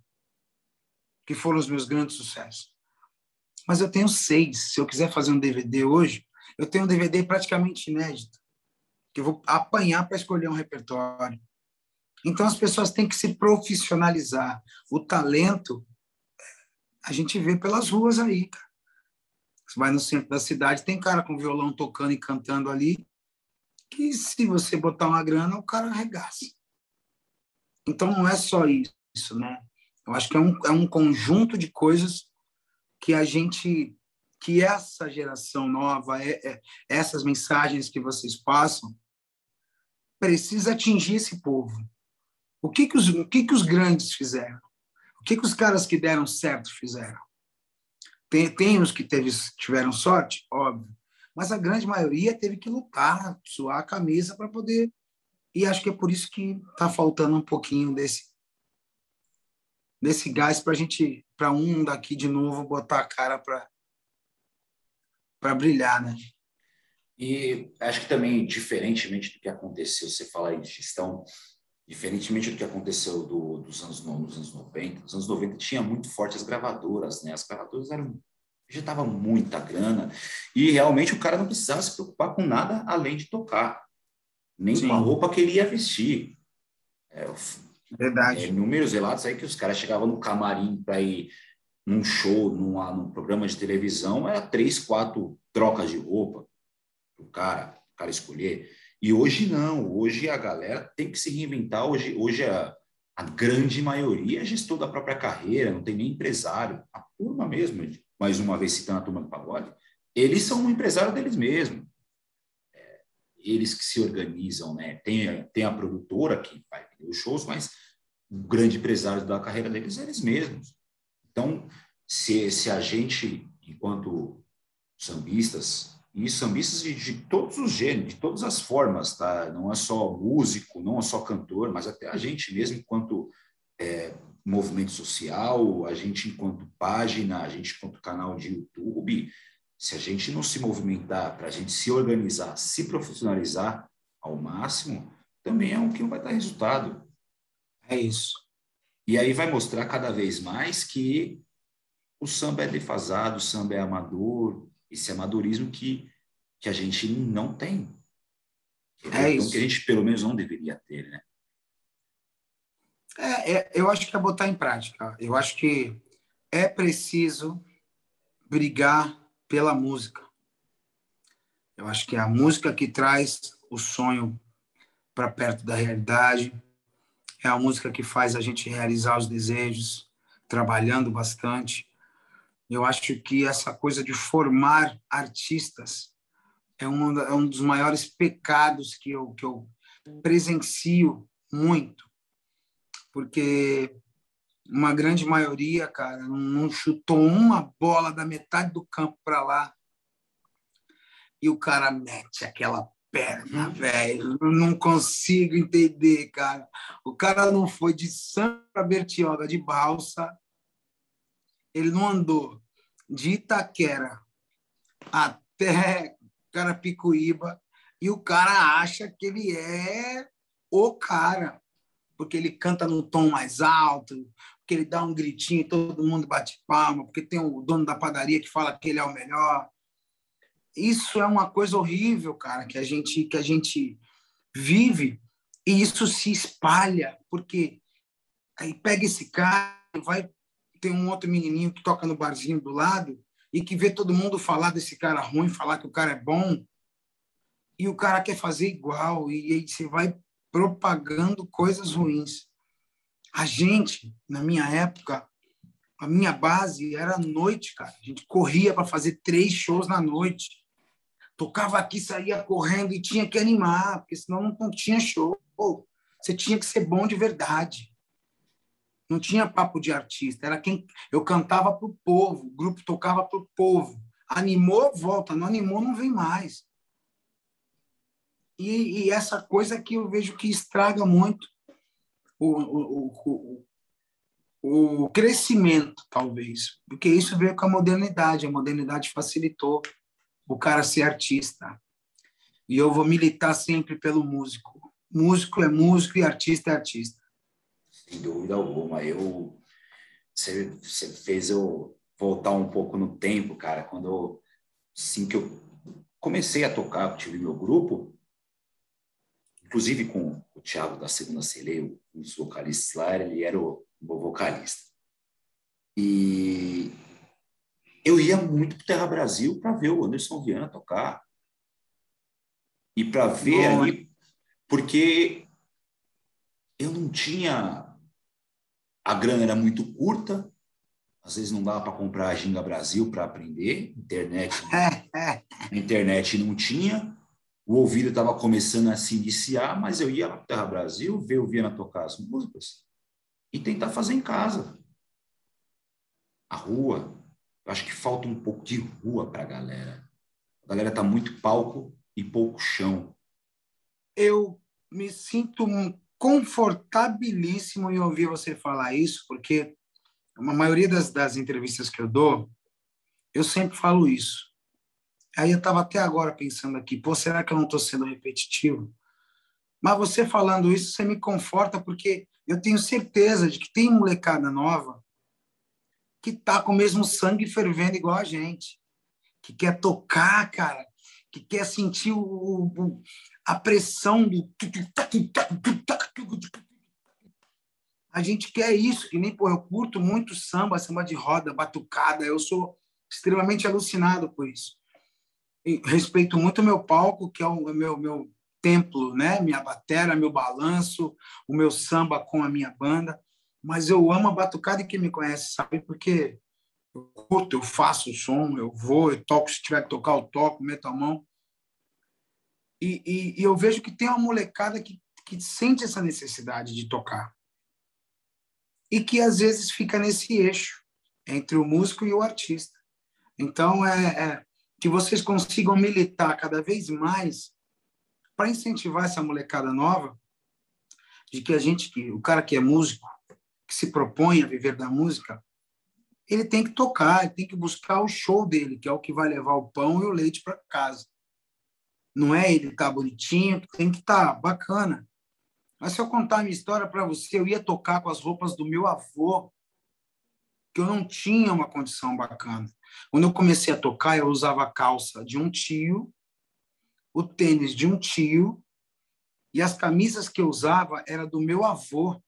que foram os meus grandes sucessos mas eu tenho seis. Se eu quiser fazer um DVD hoje, eu tenho um DVD praticamente inédito, que eu vou apanhar para escolher um repertório. Então as pessoas têm que se profissionalizar. O talento a gente vê pelas ruas aí, cara. Você vai no centro da cidade, tem cara com violão tocando e cantando ali, que se você botar uma grana, o cara arregaça. Então não é só isso, né? Eu acho que é um, é um conjunto de coisas que a gente, que essa geração nova, é, é, essas mensagens que vocês passam, precisa atingir esse povo. O que que os, o que que os grandes fizeram? O que que os caras que deram certo fizeram? Tem, tem os que teve, tiveram sorte, óbvio, mas a grande maioria teve que lutar, suar a camisa para poder. E acho que é por isso que está faltando um pouquinho desse desse gás para a gente, para um daqui de novo botar a cara para para brilhar, né? E acho que também, diferentemente do que aconteceu, você fala aí de gestão, diferentemente do que aconteceu do, dos anos, nos anos 90, nos anos 90 tinha muito forte as gravadoras, né? As gravadoras eram já tava muita grana e realmente o cara não precisava se preocupar com nada além de tocar, nem Sim. com a roupa que ele ia vestir. É, Verdade. É, números relatos aí que os caras chegavam no camarim para ir num show, numa, num programa de televisão, era três, quatro trocas de roupa o cara, o cara escolher. E hoje não, hoje a galera tem que se reinventar. Hoje, hoje a, a grande maioria é gestor da própria carreira, não tem nem empresário. A turma mesmo, mais uma vez citando a turma do pagode, eles são um empresário deles mesmos. É, eles que se organizam, né? Tem, tem a produtora que vai os shows, mas o grande empresário da carreira deles é eles mesmos. Então, se, se a gente, enquanto sambistas, e sambistas de, de, todos os gêneros, de todas as formas, tá? Não é só músico, não é só cantor, mas até a gente mesmo, enquanto é, movimento social, a gente enquanto página, a gente enquanto canal de YouTube, se a gente não se movimentar para a gente se organizar, se profissionalizar ao máximo, também é um que não vai dar resultado. É isso. E aí vai mostrar cada vez mais que o samba é defasado, o samba é amador, esse amadorismo que, que a gente não tem. É, é isso. que a gente pelo menos não deveria ter, né? É, é, eu acho que é botar em prática. Eu acho que é preciso brigar pela música. Eu acho que é a música que traz o sonho para perto da realidade. É a música que faz a gente realizar os desejos, trabalhando bastante. Eu acho que essa coisa de formar artistas é um, é um dos maiores pecados que eu, que eu presencio muito, porque uma grande maioria, cara, não chutou uma bola da metade do campo para lá e o cara mete aquela perna, velho. Não consigo entender, cara. O cara não foi de Santa Bertioga de balsa. Ele não andou de Itaquera até Carapicuíba e o cara acha que ele é o cara, porque ele canta num tom mais alto, porque ele dá um gritinho e todo mundo bate palma, porque tem o dono da padaria que fala que ele é o melhor. Isso é uma coisa horrível, cara, que a gente que a gente vive e isso se espalha, porque aí pega esse cara, vai tem um outro menininho que toca no barzinho do lado e que vê todo mundo falar desse cara ruim, falar que o cara é bom, e o cara quer fazer igual, e aí você vai propagando coisas ruins. A gente, na minha época, a minha base era noite, cara. A gente corria para fazer três shows na noite. Tocava aqui, saía correndo e tinha que animar, porque senão não, não tinha show. Você tinha que ser bom de verdade. Não tinha papo de artista, era quem eu cantava para o povo, o grupo tocava para o povo. Animou, volta, não animou, não vem mais. E, e, essa coisa que eu vejo que estraga muito o, o, o, o, crescimento, talvez, porque isso veio com a modernidade. A modernidade facilitou o cara ser artista. E eu vou militar sempre pelo músico. Músico é músico e artista é artista. Sem dúvida alguma. Eu, você, você fez eu voltar um pouco no tempo, cara, quando eu, assim que eu comecei a tocar, tive meu grupo, inclusive com o Thiago da Segunda Celeiro, um dos vocalistas lá, ele era o vocalista. E eu ia muito para Terra Brasil para ver o Anderson Viana tocar. E para ver Bom, ali, porque eu não tinha. A grana era muito curta, às vezes não dava para comprar a Ginga Brasil para aprender, internet, a internet não tinha o ouvido estava começando a se iniciar, mas eu ia para Terra Brasil, ver o Viana tocar as músicas e tentar fazer em casa. A rua, eu acho que falta um pouco de rua para a galera. A galera está muito palco e pouco chão. Eu me sinto confortabilíssimo em ouvir você falar isso, porque a maioria das, das entrevistas que eu dou, eu sempre falo isso. Aí eu estava até agora pensando aqui, pô, será que eu não estou sendo repetitivo? Mas você falando isso, você me conforta, porque eu tenho certeza de que tem molecada nova que tá com o mesmo sangue fervendo igual a gente, que quer tocar, cara, que quer sentir o, o a pressão do. A gente quer isso, que nem, pô, eu curto muito samba, samba de roda, batucada, eu sou extremamente alucinado por isso respeito muito o meu palco, que é o meu, meu templo, né? Minha batera, meu balanço, o meu samba com a minha banda. Mas eu amo a batucada e quem me conhece sabe porque eu curto, eu faço o som, eu vou, eu toco, se tiver que tocar, eu toco, meto a mão. E, e, e eu vejo que tem uma molecada que, que sente essa necessidade de tocar. E que às vezes fica nesse eixo entre o músico e o artista. Então, é, é que vocês consigam militar cada vez mais para incentivar essa molecada nova de que a gente, que o cara que é músico, que se propõe a viver da música, ele tem que tocar, ele tem que buscar o show dele, que é o que vai levar o pão e o leite para casa. Não é ele estar tá bonitinho, tem que estar tá bacana. Mas se eu contar a minha história para você, eu ia tocar com as roupas do meu avô, que eu não tinha uma condição bacana. Quando eu comecei a tocar, eu usava a calça de um tio, o tênis de um tio, e as camisas que eu usava era do meu avô.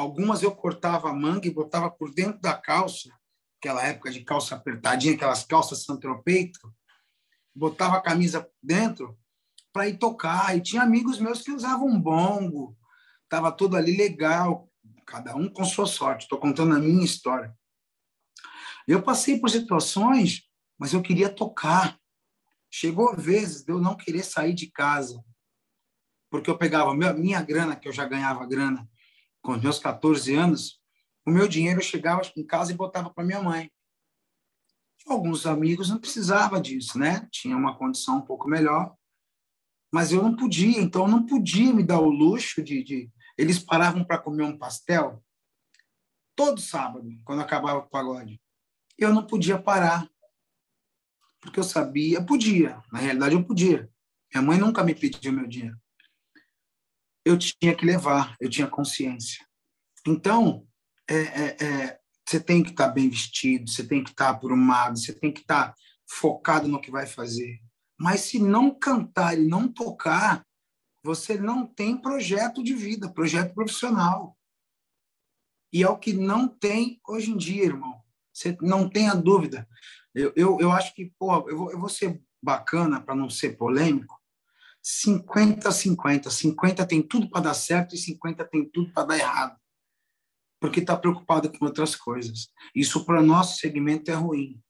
Algumas eu cortava a manga e botava por dentro da calça, aquela época de calça apertadinha, aquelas calças santropeito, botava a camisa dentro para ir tocar. E tinha amigos meus que usavam bongo, estava tudo ali legal, cada um com sua sorte. Estou contando a minha história. Eu passei por situações, mas eu queria tocar. Chegou vezes de eu não querer sair de casa, porque eu pegava minha, minha grana, que eu já ganhava grana com os meus 14 anos, o meu dinheiro eu chegava em casa e botava para minha mãe. Alguns amigos não precisava disso, né? Tinha uma condição um pouco melhor, mas eu não podia, então eu não podia me dar o luxo de, de... eles paravam para comer um pastel todo sábado, quando acabava o pagode eu não podia parar. porque eu sabia, podia, na realidade eu podia. Minha mãe nunca me pediu meu dinheiro. Eu tinha que levar, eu tinha consciência. Então, é, é, é, você tem que estar tá bem vestido, você tem que estar tá aprumado, você tem que estar tá focado no que vai fazer. Mas se não cantar e não tocar, você não tem projeto de vida, projeto profissional. E é o que não tem hoje em dia, irmão. Você não tenha dúvida. Eu, eu, eu acho que, pô, eu vou, eu vou ser bacana para não ser polêmico. 50 50. 50 tem tudo para dar certo e 50 tem tudo para dar errado. Porque está preocupado com outras coisas. Isso para o nosso segmento é ruim,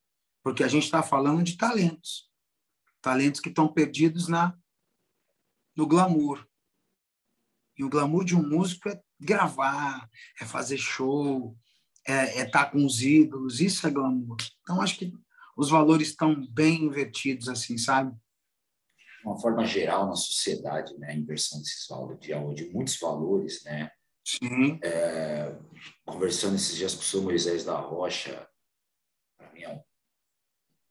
porque a gente está falando de talentos. Talentos que estão perdidos na no glamour. E o glamour de um músico é gravar, é fazer show, é estar é tá com os ídolos, isso é glamour. Então, acho que os valores estão bem invertidos, assim, sabe? De uma forma geral, na sociedade, né, a inversão desses valores, de, de muitos valores, né? Sim. É, conversando esses dias com o senhor Moisés da Rocha, para mim é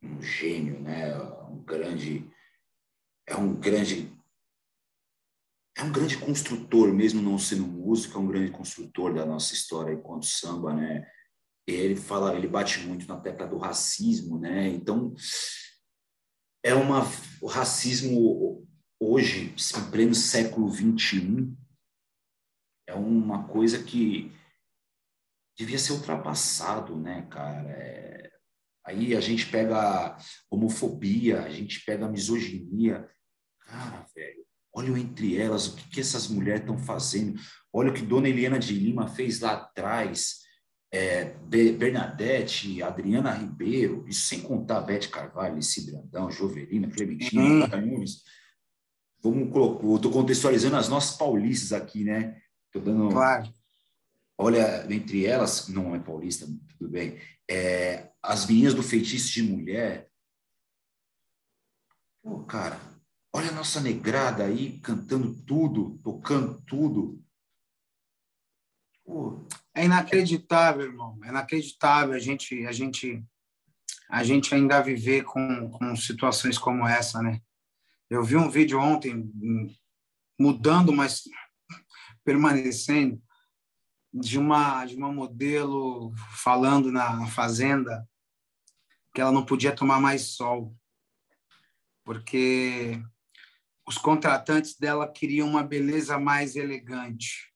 um, um gênio, né? Um grande, é um grande é um grande construtor, mesmo não sendo músico, é um grande construtor da nossa história enquanto samba, né? Ele fala, ele bate muito na tecla do racismo, né? Então, é uma o racismo hoje, em pleno século 21, é uma coisa que devia ser ultrapassado, né, cara? É, aí a gente pega homofobia, a gente pega misoginia, cara, velho Olha entre elas, o que, que essas mulheres estão fazendo. Olha o que Dona Eliana de Lima fez lá atrás. É, Bernadette, Adriana Ribeiro, isso sem contar Bete Carvalho, Lici Brandão, Jovelina, Clementina, uhum. Nunes. Vamos colocar, eu estou contextualizando as nossas paulistas aqui, né? Estou dando. Claro. Olha, entre elas, não é paulista, tudo bem, é, as meninas do feitiço de mulher. Pô, cara, Olha a nossa negrada aí cantando tudo, tocando tudo. Pô. É inacreditável, irmão. É inacreditável a gente, a gente, a gente ainda viver com, com situações como essa, né? Eu vi um vídeo ontem mudando, mas permanecendo de uma de uma modelo falando na fazenda que ela não podia tomar mais sol porque os contratantes dela queriam uma beleza mais elegante.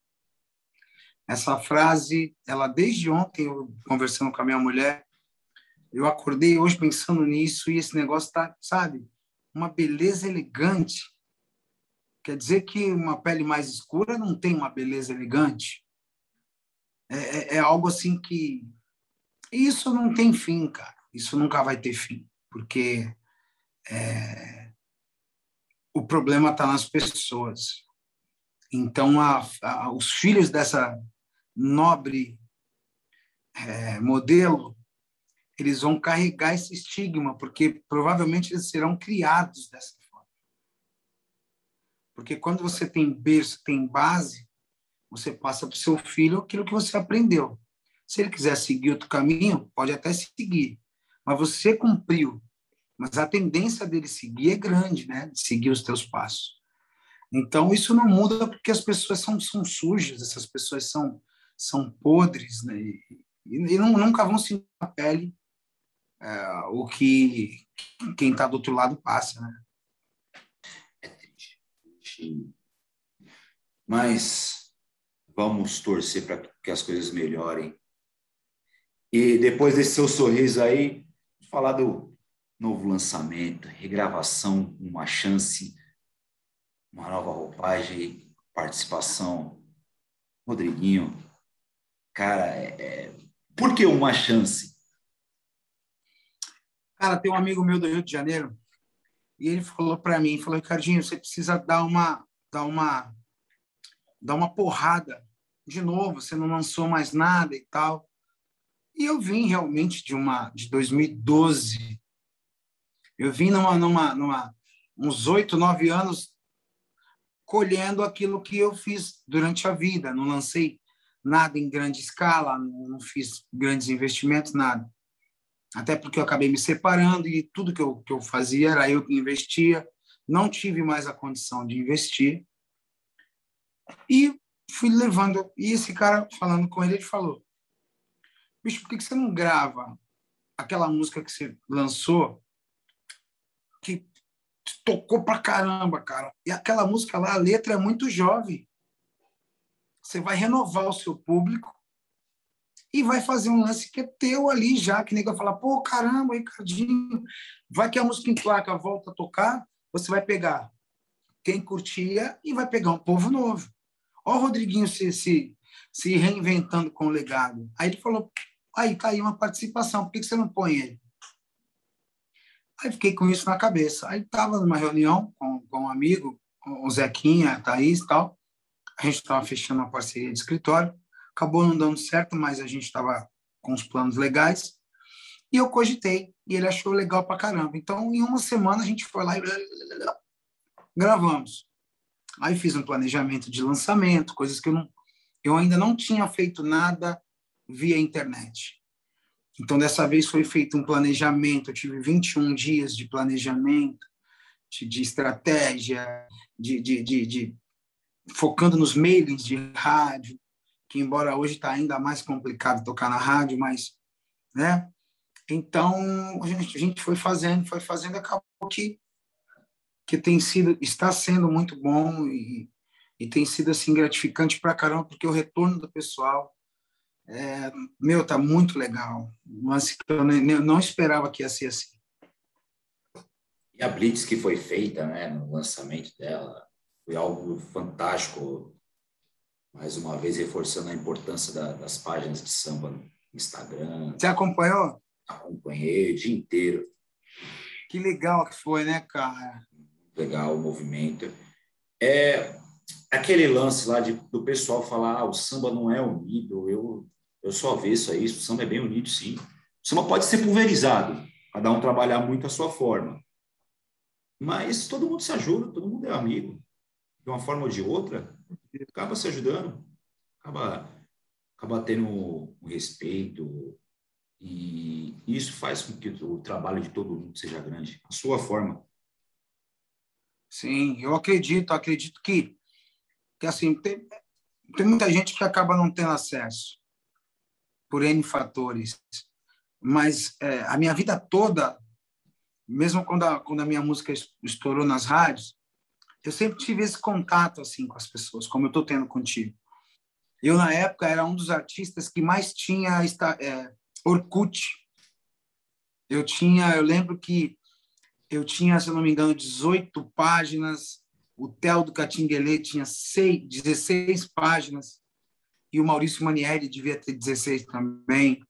Essa frase, ela desde ontem, eu conversando com a minha mulher, eu acordei hoje pensando nisso e esse negócio está, sabe, uma beleza elegante. Quer dizer que uma pele mais escura não tem uma beleza elegante? É, é, é algo assim que. Isso não tem fim, cara. Isso nunca vai ter fim, porque é, o problema está nas pessoas. Então, a, a, os filhos dessa nobre é, modelo, eles vão carregar esse estigma, porque provavelmente eles serão criados dessa forma. Porque quando você tem berço, tem base, você passa para o seu filho aquilo que você aprendeu. Se ele quiser seguir outro caminho, pode até seguir. Mas você cumpriu mas a tendência dele seguir é grande, né? De seguir os teus passos. Então, isso não muda porque as pessoas são, são sujas, essas pessoas são, são podres, né? E, e não, nunca vão sentir na pele é, o que quem está do outro lado passa, né? É triste. Mas vamos torcer para que as coisas melhorem. E depois desse seu sorriso aí, falar do novo lançamento, regravação, uma chance, uma nova roupagem, participação. Rodriguinho, cara, é, é... por que uma chance? Cara, tem um amigo meu do Rio de Janeiro e ele falou para mim, falou, Ricardinho, você precisa dar uma, dar uma, dar uma porrada de novo. Você não lançou mais nada e tal. E eu vim realmente de uma de 2012 eu vim numa, numa, numa uns oito, nove anos colhendo aquilo que eu fiz durante a vida. Não lancei nada em grande escala, não fiz grandes investimentos, nada. até porque eu acabei me separando e tudo que eu, que eu fazia era eu que investia, não tive mais a condição de investir. E fui levando. E esse cara, falando com ele, ele falou: Bicho, por que você não grava aquela música que você lançou que tocou pra caramba, cara? E aquela música lá, a letra é muito jovem. Você vai renovar o seu público e vai fazer um lance que é teu ali já, que nem vai falar, pô, caramba, Ricardinho, vai que a música em placa volta a tocar, você vai pegar quem curtia e vai pegar um povo novo. Ó o Rodriguinho se, se, se reinventando com o legado. Aí ele falou, aí tá aí uma participação, por que você não põe ele? Aí fiquei com isso na cabeça. Aí estava numa reunião com, com um amigo, o Zequinha, a Thaís e tal, a gente estava fechando uma parceria de escritório, acabou não dando certo, mas a gente estava com os planos legais, e eu cogitei, e ele achou legal pra caramba. Então, em uma semana, a gente foi lá e gravamos. Aí fiz um planejamento de lançamento, coisas que eu, não, eu ainda não tinha feito nada via internet. Então, dessa vez foi feito um planejamento, eu tive 21 dias de planejamento, de, de estratégia, de, de, de, de, focando nos mailings de rádio, que embora hoje está ainda mais complicado tocar na rádio, mas, né? Então, a gente, a gente foi fazendo, foi fazendo, acabou que que tem sido, está sendo muito bom e, e tem sido assim gratificante para caramba, porque o retorno do pessoal, é, meu, tá muito legal. Mas eu não esperava que ia ser assim. E a blitz que foi feita, né, no lançamento dela, foi algo fantástico. Mais uma vez reforçando a importância da, das páginas de samba no Instagram. Você acompanhou? Acompanhei o dia inteiro. Que legal que foi, né, cara? legal o movimento. É aquele lance lá de, do pessoal falar ah, o samba não é unido, eu, eu só vejo a isso, o samba é bem unido, sim. O samba pode ser pulverizado, cada um trabalhar muito a sua forma. Mas todo mundo se ajuda, todo mundo é amigo. De uma forma ou de outra, acaba se ajudando, acaba, acaba tendo um respeito, e isso faz com que o trabalho de todo mundo seja grande, a sua forma. Sim, eu acredito, acredito que, que assim, tem, tem muita gente que acaba não tendo acesso por N fatores. Mas é, a minha vida toda, mesmo quando a, quando a minha música estourou nas rádios, eu sempre tive esse contato assim com as pessoas, como eu estou tendo contigo. Eu, na época, era um dos artistas que mais tinha é, Orkut. Eu tinha, eu lembro que eu tinha, se não me engano, 18 páginas, o Theo do Catinguelê tinha 6, 16 páginas, e o Maurício Manieri devia ter 16 também.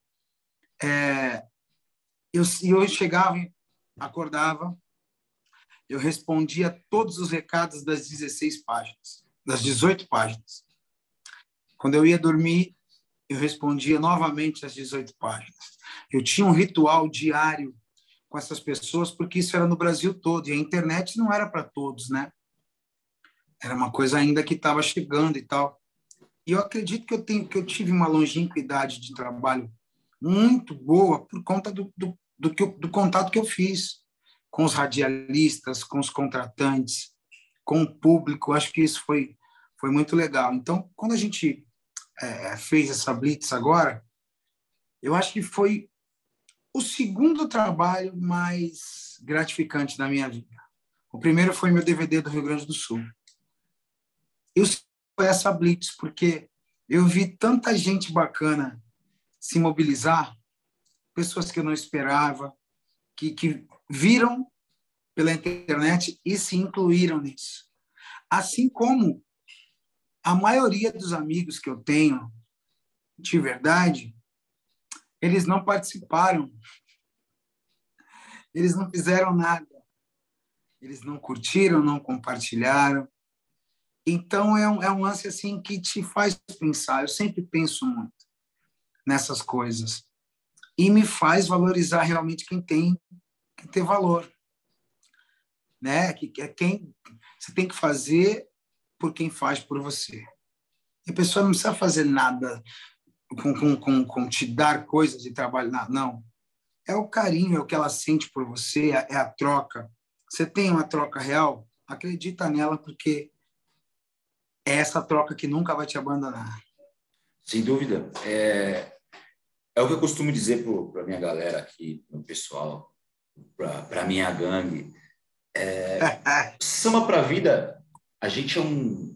É, eu, eu chegava, acordava, eu respondia todos os recados das 16 páginas, das 18 páginas. Quando eu ia dormir, eu respondia novamente as 18 páginas. Eu tinha um ritual diário com essas pessoas, porque isso era no Brasil todo, e a internet não era para todos, né? Era uma coisa ainda que estava chegando e tal. E eu acredito que eu, tenho, que eu tive uma longínquidade de trabalho muito boa por conta do, do, do, que do contato que eu fiz com os radialistas, com os contratantes, com o público. Acho que isso foi, foi muito legal. Então, quando a gente é, fez essa blitz agora, eu acho que foi o segundo trabalho mais gratificante da minha vida. O primeiro foi meu DVD do Rio Grande do Sul. Eu foi essa blitz porque eu vi tanta gente bacana se mobilizar, pessoas que eu não esperava, que, que viram pela internet e se incluíram nisso. Assim como a maioria dos amigos que eu tenho, de verdade, eles não participaram. Eles não fizeram nada. Eles não curtiram, não compartilharam. Então, é um, é um lance assim que te faz pensar. Eu sempre penso muito nessas coisas. E me faz valorizar realmente quem tem que ter valor. Né? Que é quem você tem que fazer por quem faz por você. E a pessoa não precisa fazer nada com, com, com, com te dar coisas de trabalho. Não. é o carinho, é o que ela sente por você, é, é a troca. Você tem uma troca real? Acredita nela, porque é essa troca que nunca vai te abandonar. Sem dúvida. É, é o que eu costumo dizer para a minha galera aqui, meu pessoal, para minha gangue. É, samba para a vida, a gente é um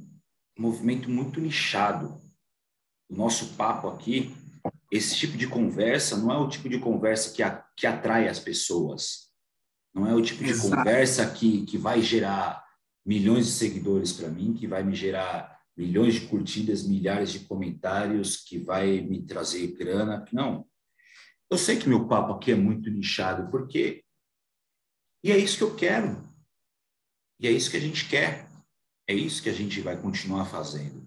movimento muito nichado. O nosso papo aqui, esse tipo de conversa, não é o tipo de conversa que, a, que atrai as pessoas. Não é o tipo de Exato. conversa que, que vai gerar milhões de seguidores para mim, que vai me gerar milhões de curtidas, milhares de comentários, que vai me trazer grana. Não. Eu sei que meu papo aqui é muito nichado, porque. E é isso que eu quero. E é isso que a gente quer. É isso que a gente vai continuar fazendo.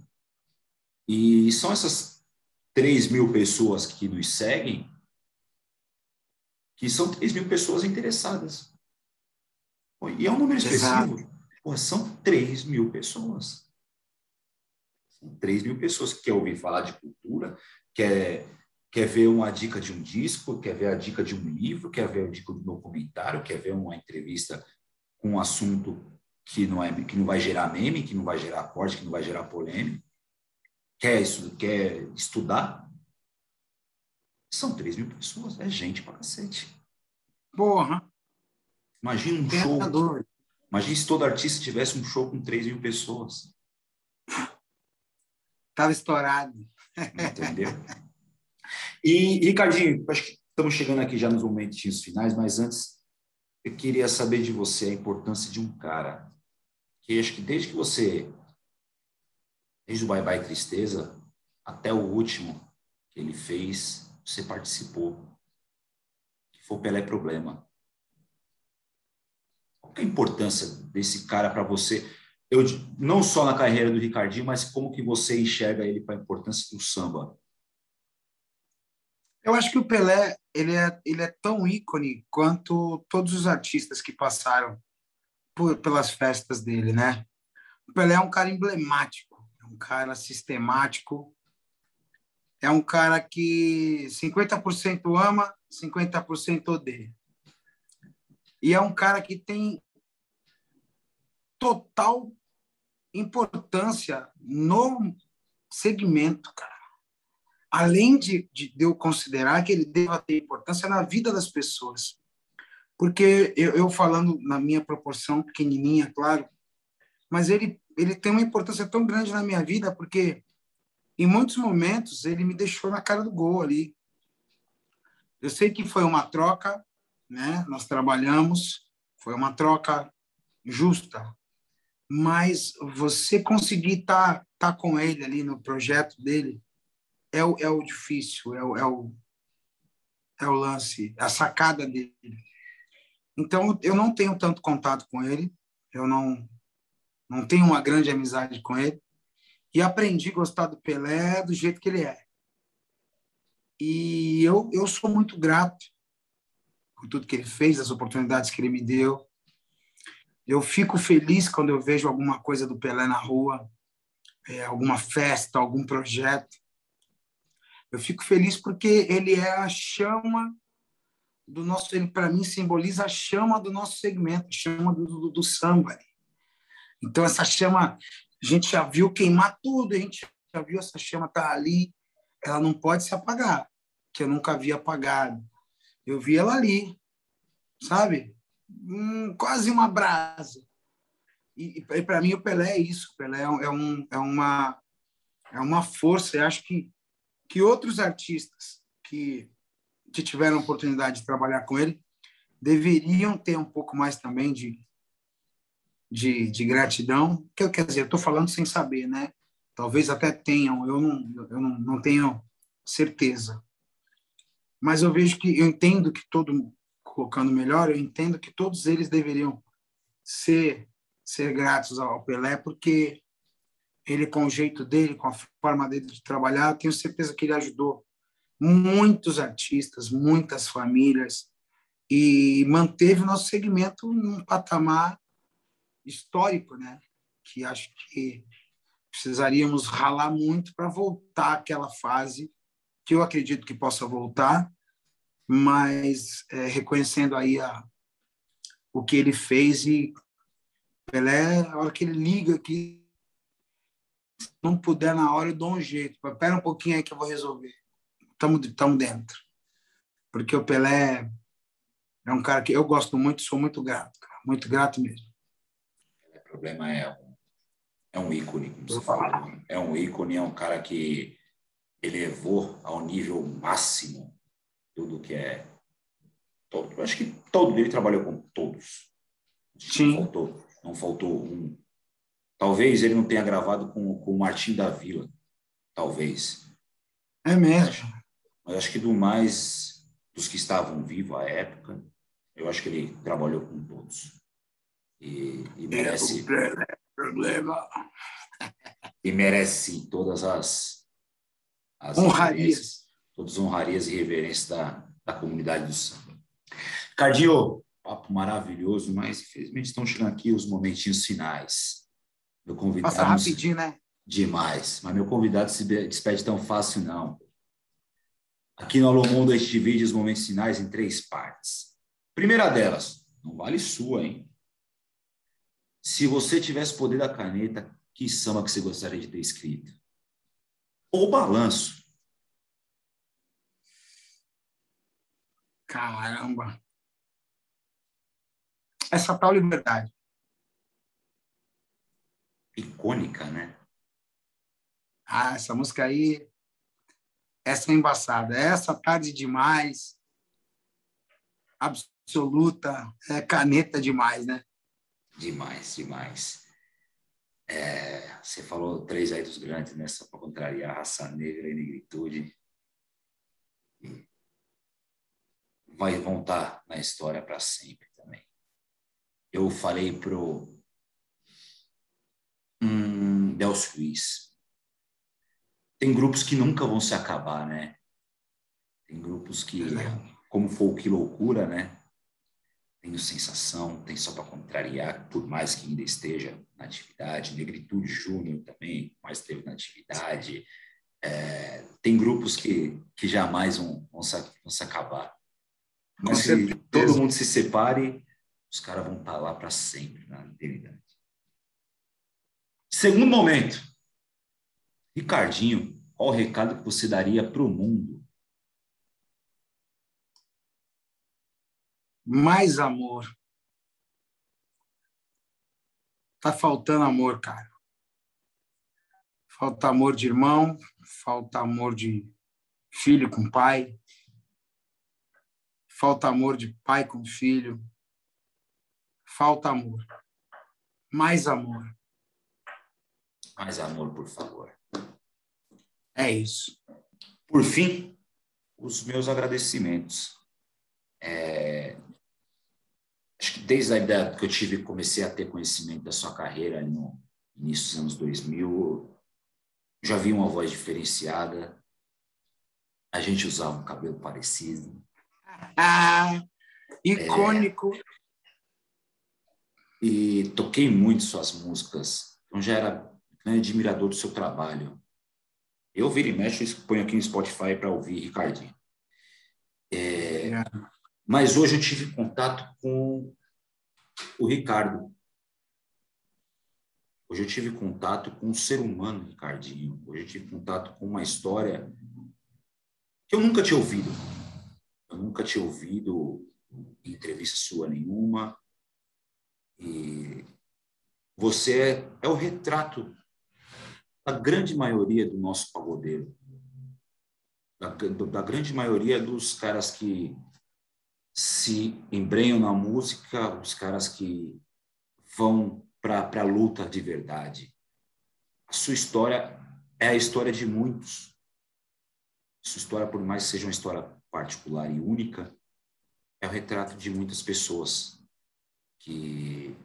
E são essas 3 mil pessoas que nos seguem, que são 3 mil pessoas interessadas. E é um número expressivo. Pô, são 3 mil pessoas. São 3 mil pessoas que quer ouvir falar de cultura, quer, quer ver uma dica de um disco, quer ver a dica de um livro, quer ver a dica de um documentário, quer ver uma entrevista com um assunto que não, é, que não vai gerar meme, que não vai gerar corte, que não vai gerar polêmica. Quer, isso, quer estudar? São 3 mil pessoas, é gente pra cacete. Porra! Imagina um show. Imagina se todo artista tivesse um show com 3 mil pessoas. Tava estourado. Entendeu? E, Ricardinho, acho que estamos chegando aqui já nos momentinhos finais, mas antes eu queria saber de você a importância de um cara que acho que desde que você, desde o Bye Bye Tristeza até o último que ele fez, você participou, que foi o Pelé Problema. Qual é a importância desse cara para você? Eu, não só na carreira do Ricardinho, mas como que você enxerga ele para a importância do samba? Eu acho que o Pelé ele é, ele é tão ícone quanto todos os artistas que passaram por, pelas festas dele, né? O Pelé é um cara emblemático, é um cara sistemático, é um cara que 50% ama, 50% odeia. E é um cara que tem total importância no segmento, cara. Além de, de, eu considerar que ele deva ter importância na vida das pessoas. Porque eu, eu falando na minha proporção pequenininha, claro, mas ele, ele tem uma importância tão grande na minha vida, porque em muitos momentos ele me deixou na cara do gol ali. Eu sei que foi uma troca né? Nós trabalhamos, foi uma troca justa, mas você conseguir estar tá, tá com ele ali no projeto dele é o, é o difícil, é o, é o, é o lance, a sacada dele. Então, eu não tenho tanto contato com ele, eu não, não tenho uma grande amizade com ele, e aprendi a gostar do Pelé do jeito que ele é. E eu, eu sou muito grato por tudo que ele fez, as oportunidades que ele me deu. Eu fico feliz quando eu vejo alguma coisa do Pelé na rua, é, alguma festa, algum projeto. Eu fico feliz porque ele é a chama do nosso, ele para mim simboliza a chama do nosso segmento, a chama do, do, do samba. Então essa chama, a gente já viu queimar tudo, a gente já viu essa chama tá ali, ela não pode se apagar, que eu nunca vi apagado. Eu vi ela ali, sabe? Hum, quase uma brasa. E, e para mim o Pelé é isso. O Pelé é, é, um, é, uma, é uma força. Eu acho que, que outros artistas que, que tiveram oportunidade de trabalhar com ele deveriam ter um pouco mais também de, de, de gratidão. Que, quer dizer, estou falando sem saber, né? Talvez até tenham, eu não, eu não, não tenho certeza mas eu vejo que eu entendo que todo colocando melhor, eu entendo que todos eles deveriam ser ser gratos ao Pelé porque ele com o jeito dele, com a forma dele de trabalhar, tenho certeza que ele ajudou muitos artistas, muitas famílias e manteve o nosso segmento num patamar histórico, né? Que acho que precisaríamos ralar muito para voltar àquela fase que eu acredito que possa voltar, mas é, reconhecendo aí a, o que ele fez e Pelé, a hora que ele liga aqui, se não puder na hora, eu dou um jeito. Espera um pouquinho aí que eu vou resolver. Estamos dentro. Porque o Pelé é um cara que eu gosto muito, sou muito grato, cara. muito grato mesmo. O problema é um, é um ícone, como você falou. É um ícone, é um cara que elevou ao nível máximo tudo que é. Todo, eu acho que todo ele trabalhou com todos. Sim. Não faltou, não faltou um. Talvez ele não tenha gravado com, com o Martim da Vila. Talvez. É mesmo. Mas acho que do mais dos que estavam vivos à época, eu acho que ele trabalhou com todos. E, e merece. É problema. E merece todas as, as honrarias. Todas as honrarias e reverências da, da comunidade do samba. Cardinho, papo maravilhoso, mas infelizmente estão chegando aqui os momentinhos finais. Meu convidado. Passa rapidinho, né? Demais. Mas meu convidado se despede tão fácil, não. Aqui no Alô Mundo a gente divide os momentos finais em três partes. Primeira delas, não vale sua, hein? Se você tivesse poder da caneta, que samba que você gostaria de ter escrito? Ou balanço? Caramba! Essa tal liberdade. Icônica, né? Ah, essa música aí essa é embaçada. Essa tarde demais, absoluta, é caneta demais, né? Demais, demais. É, você falou três aí dos grandes, né? Só para contrariar raça negra e negritude. E vai, vão estar na história para sempre também. Eu falei pro um, Delcio Luiz, tem grupos que nunca vão se acabar, né? Tem grupos que, como Folk Loucura, né? Tem o Sensação, tem Só para Contrariar, por mais que ainda esteja na atividade. Negritude Júnior também, mais esteve na atividade. É, tem grupos que, que jamais vão, vão, se, vão se acabar. Mas se todo mundo se separe, os caras vão estar lá para sempre, na eternidade. Segundo momento, Ricardinho, qual o recado que você daria para o mundo? Mais amor. Tá faltando amor, cara. Falta amor de irmão, falta amor de filho com pai, falta amor de pai com filho, falta amor. Mais amor. Mais amor, por favor. É isso. Por fim, os meus agradecimentos. É... Acho que desde a idade que eu tive, comecei a ter conhecimento da sua carreira no início dos anos 2000, já vi uma voz diferenciada. A gente usava um cabelo parecido. Ah, icônico. É... E toquei muito suas músicas. Então já era né, admirador do seu trabalho. Eu viro e mexo e ponho aqui no Spotify para ouvir Ricardinho. É, mas hoje eu tive contato com o Ricardo. Hoje eu tive contato com o ser humano, Ricardinho. Hoje eu tive contato com uma história que eu nunca tinha ouvido. Eu nunca tinha ouvido entrevista sua nenhuma. E você é, é o retrato da grande maioria do nosso pagodeiro, da, da grande maioria dos caras que se embrenham na música, os caras que vão para a luta de verdade. A sua história é a história de muitos. Sua história, por mais que seja uma história particular e única, é o retrato de muitas pessoas que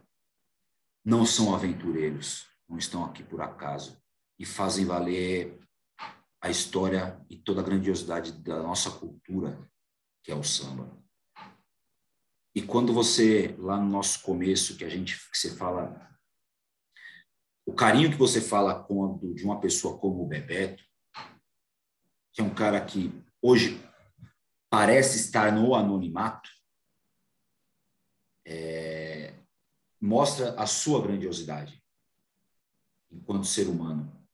não são aventureiros, não estão aqui por acaso, e fazem valer a história e toda a grandiosidade da nossa cultura, que é o samba. E quando você, lá no nosso começo, que a gente, que você fala, o carinho que você fala quando, de uma pessoa como o Bebeto, que é um cara que hoje parece estar no anonimato, é, mostra a sua grandiosidade enquanto ser humano.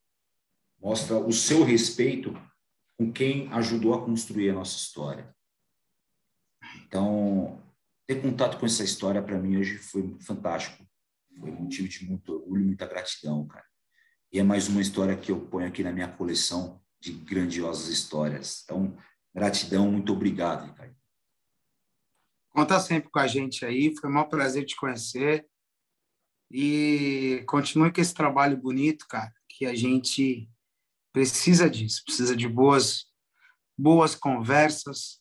Mostra o seu respeito com quem ajudou a construir a nossa história. Então, ter contato com essa história para mim hoje foi fantástico. Foi motivo de muito orgulho muita gratidão, cara. E é mais uma história que eu ponho aqui na minha coleção de grandiosas histórias. Então, gratidão, muito obrigado, Ricardo. Conta sempre com a gente aí, foi um maior prazer te conhecer. E continue com esse trabalho bonito, cara, que a gente precisa disso, precisa de boas boas conversas,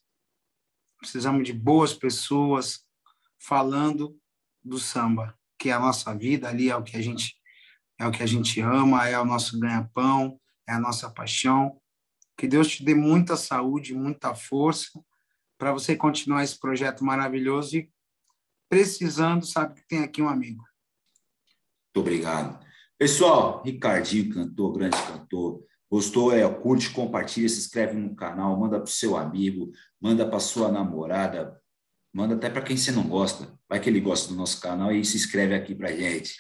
precisamos de boas pessoas falando do samba, que é a nossa vida ali, é o que a gente é o que a gente ama, é o nosso ganha-pão, é a nossa paixão. Que Deus te dê muita saúde, muita força para você continuar esse projeto maravilhoso e precisando, sabe que tem aqui um amigo. Muito obrigado. Pessoal, Ricardinho, cantor, grande cantor. Gostou? É, curte, compartilha, se inscreve no canal, manda para o seu amigo, manda para sua namorada, manda até para quem você não gosta. Vai que ele gosta do nosso canal e se inscreve aqui para gente.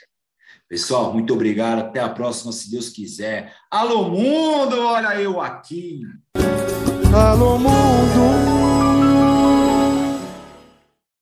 Pessoal, muito obrigado. Até a próxima, se Deus quiser. Alô, mundo! Olha eu aqui. Alô, mundo!